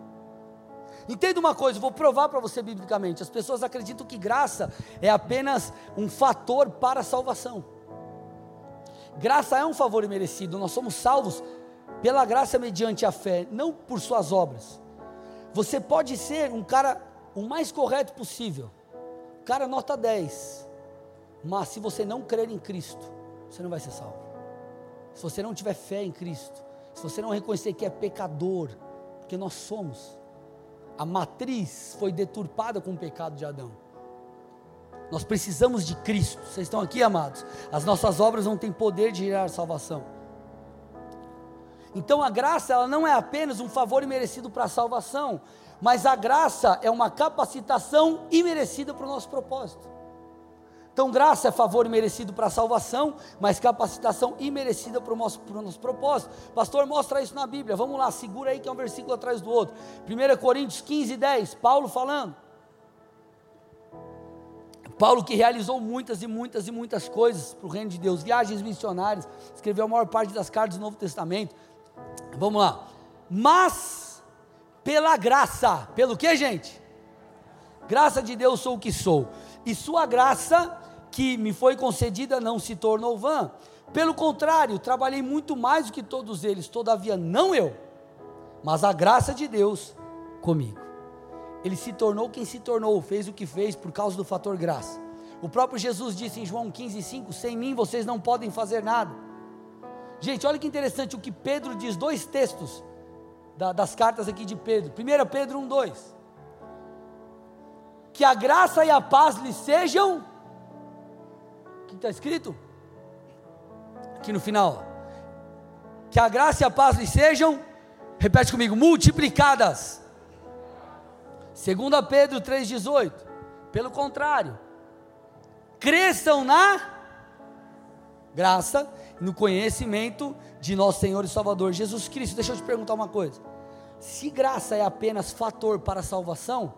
Entenda uma coisa, vou provar para você biblicamente. As pessoas acreditam que graça é apenas um fator para a salvação. Graça é um favor imerecido, nós somos salvos pela graça mediante a fé, não por suas obras. Você pode ser um cara o mais correto possível, cara nota 10, mas se você não crer em Cristo, você não vai ser salvo. Se você não tiver fé em Cristo, se você não reconhecer que é pecador, porque nós somos, a matriz foi deturpada com o pecado de Adão. Nós precisamos de Cristo. Vocês estão aqui, amados? As nossas obras não têm poder de gerar salvação. Então a graça ela não é apenas um favor imerecido para a salvação, mas a graça é uma capacitação imerecida para o nosso propósito. Então, graça é favor imerecido para a salvação, mas capacitação imerecida para o nosso, para o nosso propósito. Pastor, mostra isso na Bíblia. Vamos lá, segura aí que é um versículo atrás do outro. 1 Coríntios 15, 10, Paulo falando. Paulo que realizou muitas e muitas e muitas coisas para o reino de Deus, viagens missionárias, escreveu a maior parte das cartas do Novo Testamento. Vamos lá. Mas pela graça, pelo que, gente? Graça de Deus sou o que sou. E sua graça que me foi concedida não se tornou vã. Pelo contrário, trabalhei muito mais do que todos eles, todavia não eu, mas a graça de Deus comigo. Ele se tornou quem se tornou, fez o que fez por causa do fator graça. O próprio Jesus disse em João 15,5: Sem mim vocês não podem fazer nada. Gente, olha que interessante o que Pedro diz, dois textos da, das cartas aqui de Pedro. 1 Pedro 1, 2. Que a graça e a paz lhe sejam. O que está escrito? Aqui no final. Que a graça e a paz lhe sejam, repete comigo, multiplicadas. 2 Pedro 3,18. Pelo contrário, cresçam na graça no conhecimento de nosso Senhor e Salvador Jesus Cristo. Deixa eu te perguntar uma coisa: se graça é apenas fator para a salvação,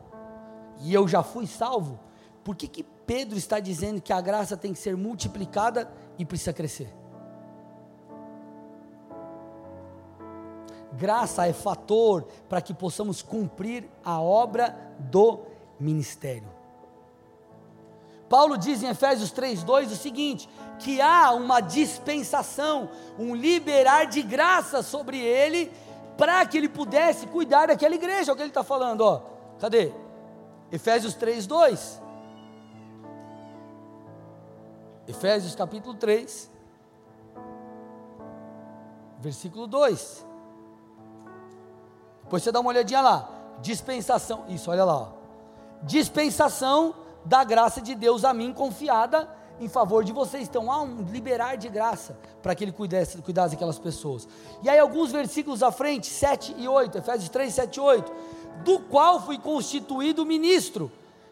e eu já fui salvo, por que, que Pedro está dizendo que a graça tem que ser multiplicada e precisa crescer? Graça é fator para que possamos cumprir a obra do ministério. Paulo diz em Efésios 3:2 o seguinte: que há uma dispensação, um liberar de graça sobre ele, para que ele pudesse cuidar daquela igreja, é o que ele está falando, ó. Cadê? Efésios 3:2. Efésios capítulo 3. versículo 2. Depois você dá uma olhadinha lá. Dispensação, isso, olha lá. Ó. Dispensação da graça de Deus a mim confiada em favor de vocês. Então há um liberar de graça para que ele cuidasse, cuidasse daquelas pessoas. E aí, alguns versículos à frente, 7 e 8, Efésios 3, 7 e 8. Do qual fui constituído ministro,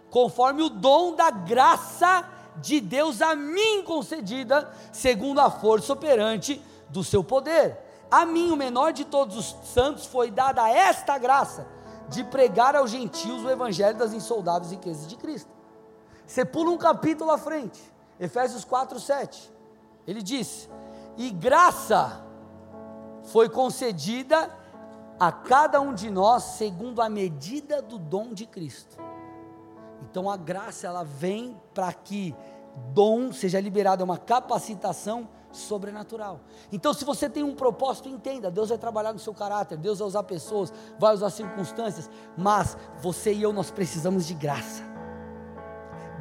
conforme o dom da graça de Deus a mim concedida, segundo a força operante do seu poder. A mim, o menor de todos os santos, foi dada esta graça de pregar aos gentios o evangelho das insoldáveis riquezas de Cristo. Você pula um capítulo à frente, Efésios 4, 7. Ele diz: E graça foi concedida a cada um de nós segundo a medida do dom de Cristo. Então a graça ela vem para que dom seja liberado, é uma capacitação sobrenatural. Então, se você tem um propósito, entenda: Deus vai trabalhar no seu caráter, Deus vai usar pessoas, vai usar circunstâncias, mas você e eu nós precisamos de graça.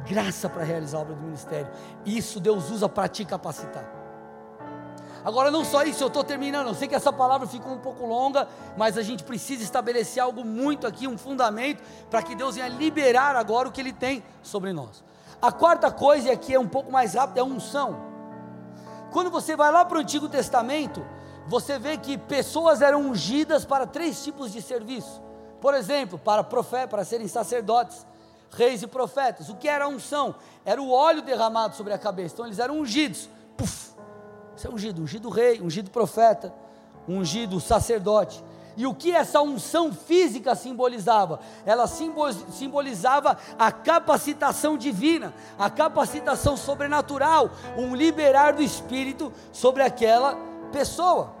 Graça para realizar a obra do ministério. Isso Deus usa para te capacitar. Agora, não só isso, eu estou terminando. Eu sei que essa palavra ficou um pouco longa, mas a gente precisa estabelecer algo muito aqui, um fundamento, para que Deus venha liberar agora o que Ele tem sobre nós. A quarta coisa, e aqui é um pouco mais rápido, é a unção. Quando você vai lá para o Antigo Testamento, você vê que pessoas eram ungidas para três tipos de serviço. Por exemplo, para profeta, para serem sacerdotes, reis e profetas. O que era a unção? Era o óleo derramado sobre a cabeça. Então eles eram ungidos. Puf, você é ungido, ungido rei, ungido profeta, ungido sacerdote. E o que essa unção física simbolizava? Ela simbolizava a capacitação divina, a capacitação sobrenatural, um liberar do Espírito sobre aquela pessoa.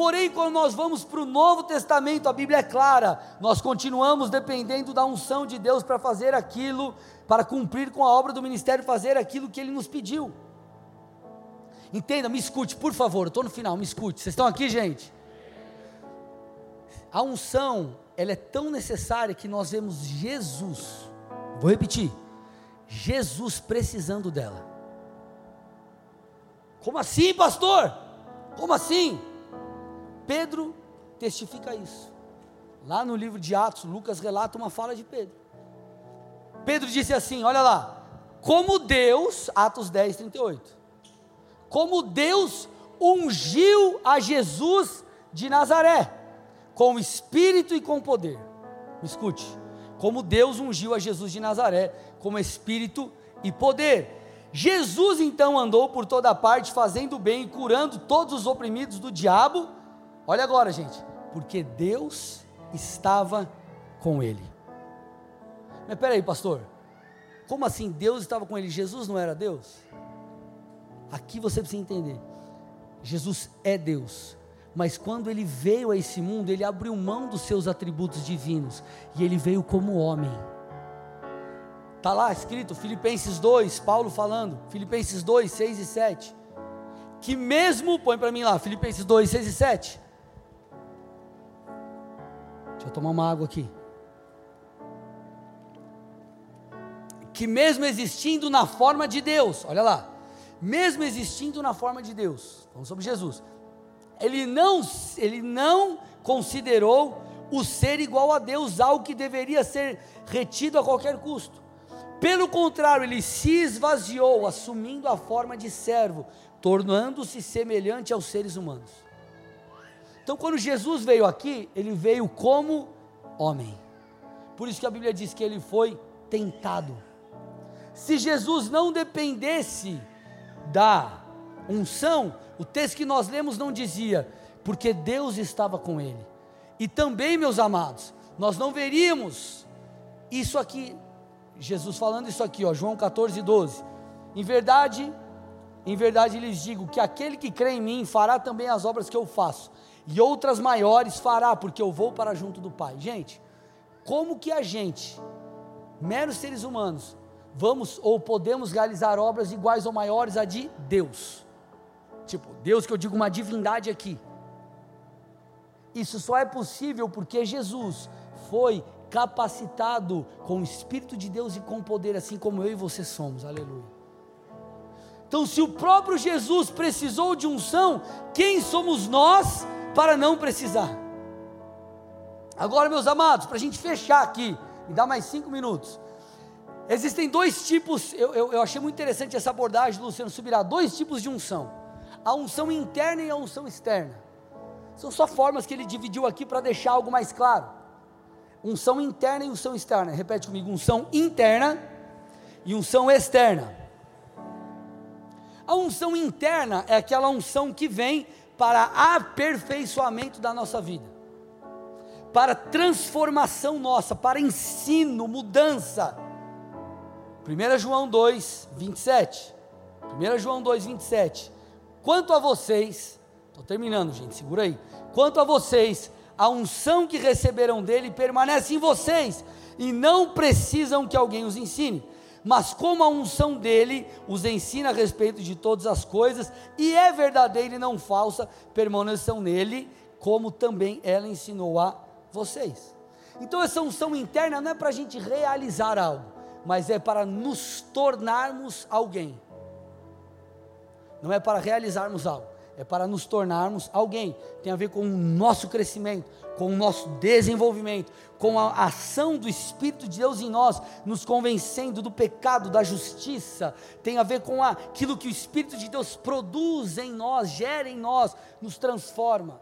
Porém, quando nós vamos para o Novo Testamento, a Bíblia é clara, nós continuamos dependendo da unção de Deus para fazer aquilo, para cumprir com a obra do ministério, fazer aquilo que Ele nos pediu. Entenda, me escute, por favor, estou no final, me escute. Vocês estão aqui, gente? A unção, ela é tão necessária que nós vemos Jesus, vou repetir, Jesus precisando dela. Como assim, pastor? Como assim? Pedro testifica isso. Lá no livro de Atos, Lucas relata uma fala de Pedro. Pedro disse assim: Olha lá, como Deus, Atos 10, 38 como Deus ungiu a Jesus de Nazaré, com espírito e com poder. Escute, como Deus ungiu a Jesus de Nazaré, com espírito e poder. Jesus então andou por toda parte, fazendo bem e curando todos os oprimidos do diabo. Olha agora, gente, porque Deus estava com ele. Mas peraí, pastor, como assim Deus estava com ele? Jesus não era Deus? Aqui você precisa entender: Jesus é Deus, mas quando ele veio a esse mundo, ele abriu mão dos seus atributos divinos e ele veio como homem. Está lá escrito, Filipenses 2, Paulo falando, Filipenses 2, 6 e 7. Que mesmo, põe para mim lá, Filipenses 2, 6 e 7. Deixa eu tomar uma água aqui. Que mesmo existindo na forma de Deus, olha lá, mesmo existindo na forma de Deus, falando sobre Jesus, ele não, ele não considerou o ser igual a Deus algo que deveria ser retido a qualquer custo. Pelo contrário, ele se esvaziou, assumindo a forma de servo, tornando-se semelhante aos seres humanos. Então, quando Jesus veio aqui, ele veio como homem. Por isso que a Bíblia diz que ele foi tentado. Se Jesus não dependesse da unção, o texto que nós lemos não dizia, porque Deus estava com ele. E também, meus amados, nós não veríamos isso aqui, Jesus falando isso aqui, ó, João 14, 12. Em verdade, em verdade lhes digo que aquele que crê em mim fará também as obras que eu faço, e outras maiores fará, porque eu vou para junto do Pai. Gente, como que a gente, meros seres humanos, vamos ou podemos realizar obras iguais ou maiores a de Deus. Tipo, Deus que eu digo uma divindade aqui. Isso só é possível porque Jesus foi capacitado com o Espírito de Deus e com poder, assim como eu e você somos. Aleluia. Então, se o próprio Jesus precisou de unção, quem somos nós para não precisar? Agora, meus amados, para a gente fechar aqui, me dá mais cinco minutos. Existem dois tipos, eu, eu, eu, achei muito interessante essa abordagem Luciano Subirá, dois tipos de unção: a unção interna e a unção externa. São só formas que ele dividiu aqui para deixar algo mais claro. Unção interna e unção externa. Repete comigo: unção interna e unção externa. A unção interna é aquela unção que vem para aperfeiçoamento da nossa vida, para transformação nossa, para ensino, mudança. 1 João 2, 27. 1 João 2, 27. Quanto a vocês, estou terminando, gente, segura aí. Quanto a vocês, a unção que receberam dele permanece em vocês, e não precisam que alguém os ensine mas como a unção dele os ensina a respeito de todas as coisas, e é verdadeira e não falsa, permaneçam nele, como também ela ensinou a vocês. Então, essa unção interna não é para a gente realizar algo, mas é para nos tornarmos alguém. Não é para realizarmos algo, é para nos tornarmos alguém. Tem a ver com o nosso crescimento, com o nosso desenvolvimento, com a ação do Espírito de Deus em nós, nos convencendo do pecado, da justiça, tem a ver com aquilo que o Espírito de Deus produz em nós, gera em nós, nos transforma.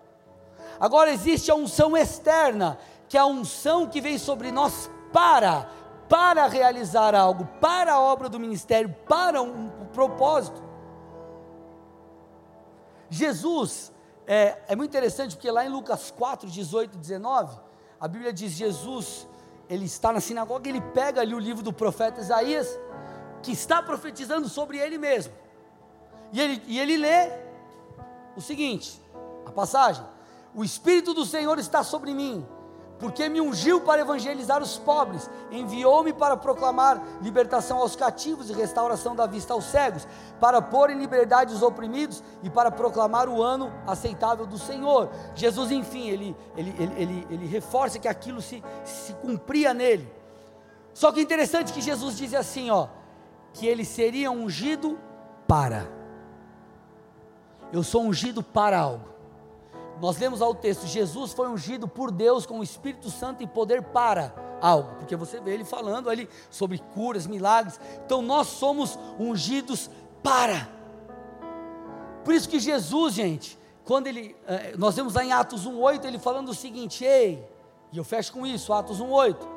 Agora existe a unção externa, que é a unção que vem sobre nós para, para realizar algo, para a obra do ministério, para um, um propósito. Jesus, é, é muito interessante porque lá em Lucas 4, 18 e 19, a Bíblia diz: Jesus, ele está na sinagoga, ele pega ali o livro do profeta Isaías, que está profetizando sobre ele mesmo. E ele, e ele lê o seguinte: a passagem: O Espírito do Senhor está sobre mim porque me ungiu para evangelizar os pobres, enviou-me para proclamar libertação aos cativos e restauração da vista aos cegos, para pôr em liberdade os oprimidos e para proclamar o ano aceitável do Senhor. Jesus, enfim, ele, ele, ele, ele, ele reforça que aquilo se, se cumpria nele. Só que interessante que Jesus diz assim, ó, que ele seria ungido para. Eu sou ungido para algo. Nós lemos ao texto: Jesus foi ungido por Deus com o Espírito Santo e poder para algo, porque você vê ele falando ali sobre curas, milagres. Então nós somos ungidos para. Por isso que Jesus, gente, quando ele, eh, nós vemos lá em Atos 1:8 ele falando o seguinte: "Ei, e eu fecho com isso, Atos 1:8.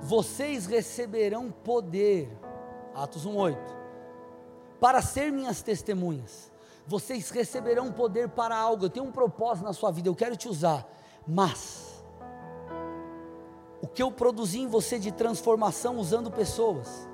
Vocês receberão poder, Atos 1:8, para ser minhas testemunhas vocês receberão poder para algo. Eu tenho um propósito na sua vida, eu quero te usar. Mas o que eu produzi em você de transformação usando pessoas,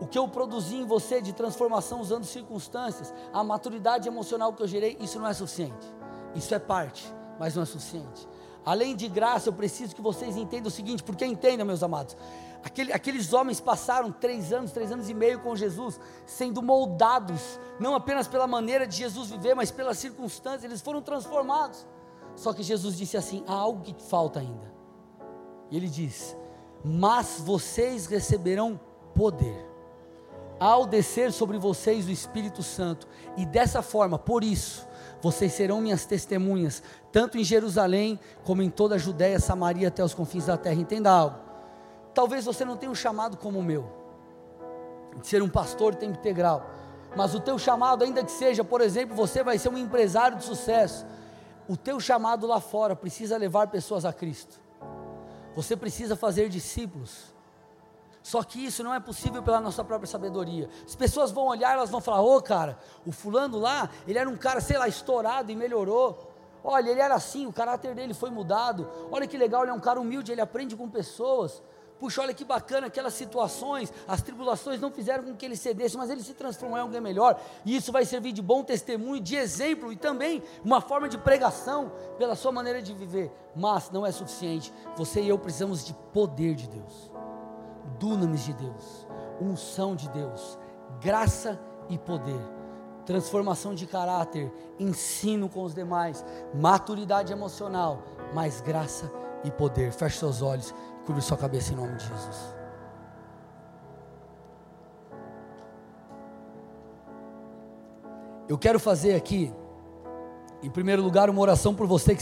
o que eu produzi em você de transformação usando circunstâncias, a maturidade emocional que eu gerei, isso não é suficiente. Isso é parte, mas não é suficiente. Além de graça, eu preciso que vocês entendam o seguinte, porque entendam, meus amados, Aquele, aqueles homens passaram três anos, três anos e meio com Jesus, sendo moldados, não apenas pela maneira de Jesus viver, mas pelas circunstâncias, eles foram transformados. Só que Jesus disse assim: há algo que falta ainda. E ele diz: Mas vocês receberão poder, ao descer sobre vocês o Espírito Santo, e dessa forma, por isso, vocês serão minhas testemunhas, tanto em Jerusalém, como em toda a Judéia, Samaria, até os confins da terra. Entenda algo. Talvez você não tenha um chamado como o meu, de ser um pastor tempo integral, mas o teu chamado, ainda que seja, por exemplo, você vai ser um empresário de sucesso, o teu chamado lá fora precisa levar pessoas a Cristo, você precisa fazer discípulos, só que isso não é possível pela nossa própria sabedoria. As pessoas vão olhar, elas vão falar: Ô oh, cara, o fulano lá, ele era um cara, sei lá, estourado e melhorou. Olha, ele era assim, o caráter dele foi mudado. Olha que legal, ele é um cara humilde, ele aprende com pessoas. Puxa, olha que bacana, aquelas situações, as tribulações não fizeram com que ele cedesse, mas ele se transformou em alguém melhor, e isso vai servir de bom testemunho, de exemplo e também uma forma de pregação pela sua maneira de viver. Mas não é suficiente, você e eu precisamos de poder de Deus, dunamis de Deus, unção de Deus, graça e poder, transformação de caráter, ensino com os demais, maturidade emocional, mais graça e poder. Feche seus olhos. Cubra sua cabeça em nome de Jesus. Eu quero fazer aqui, em primeiro lugar, uma oração por você que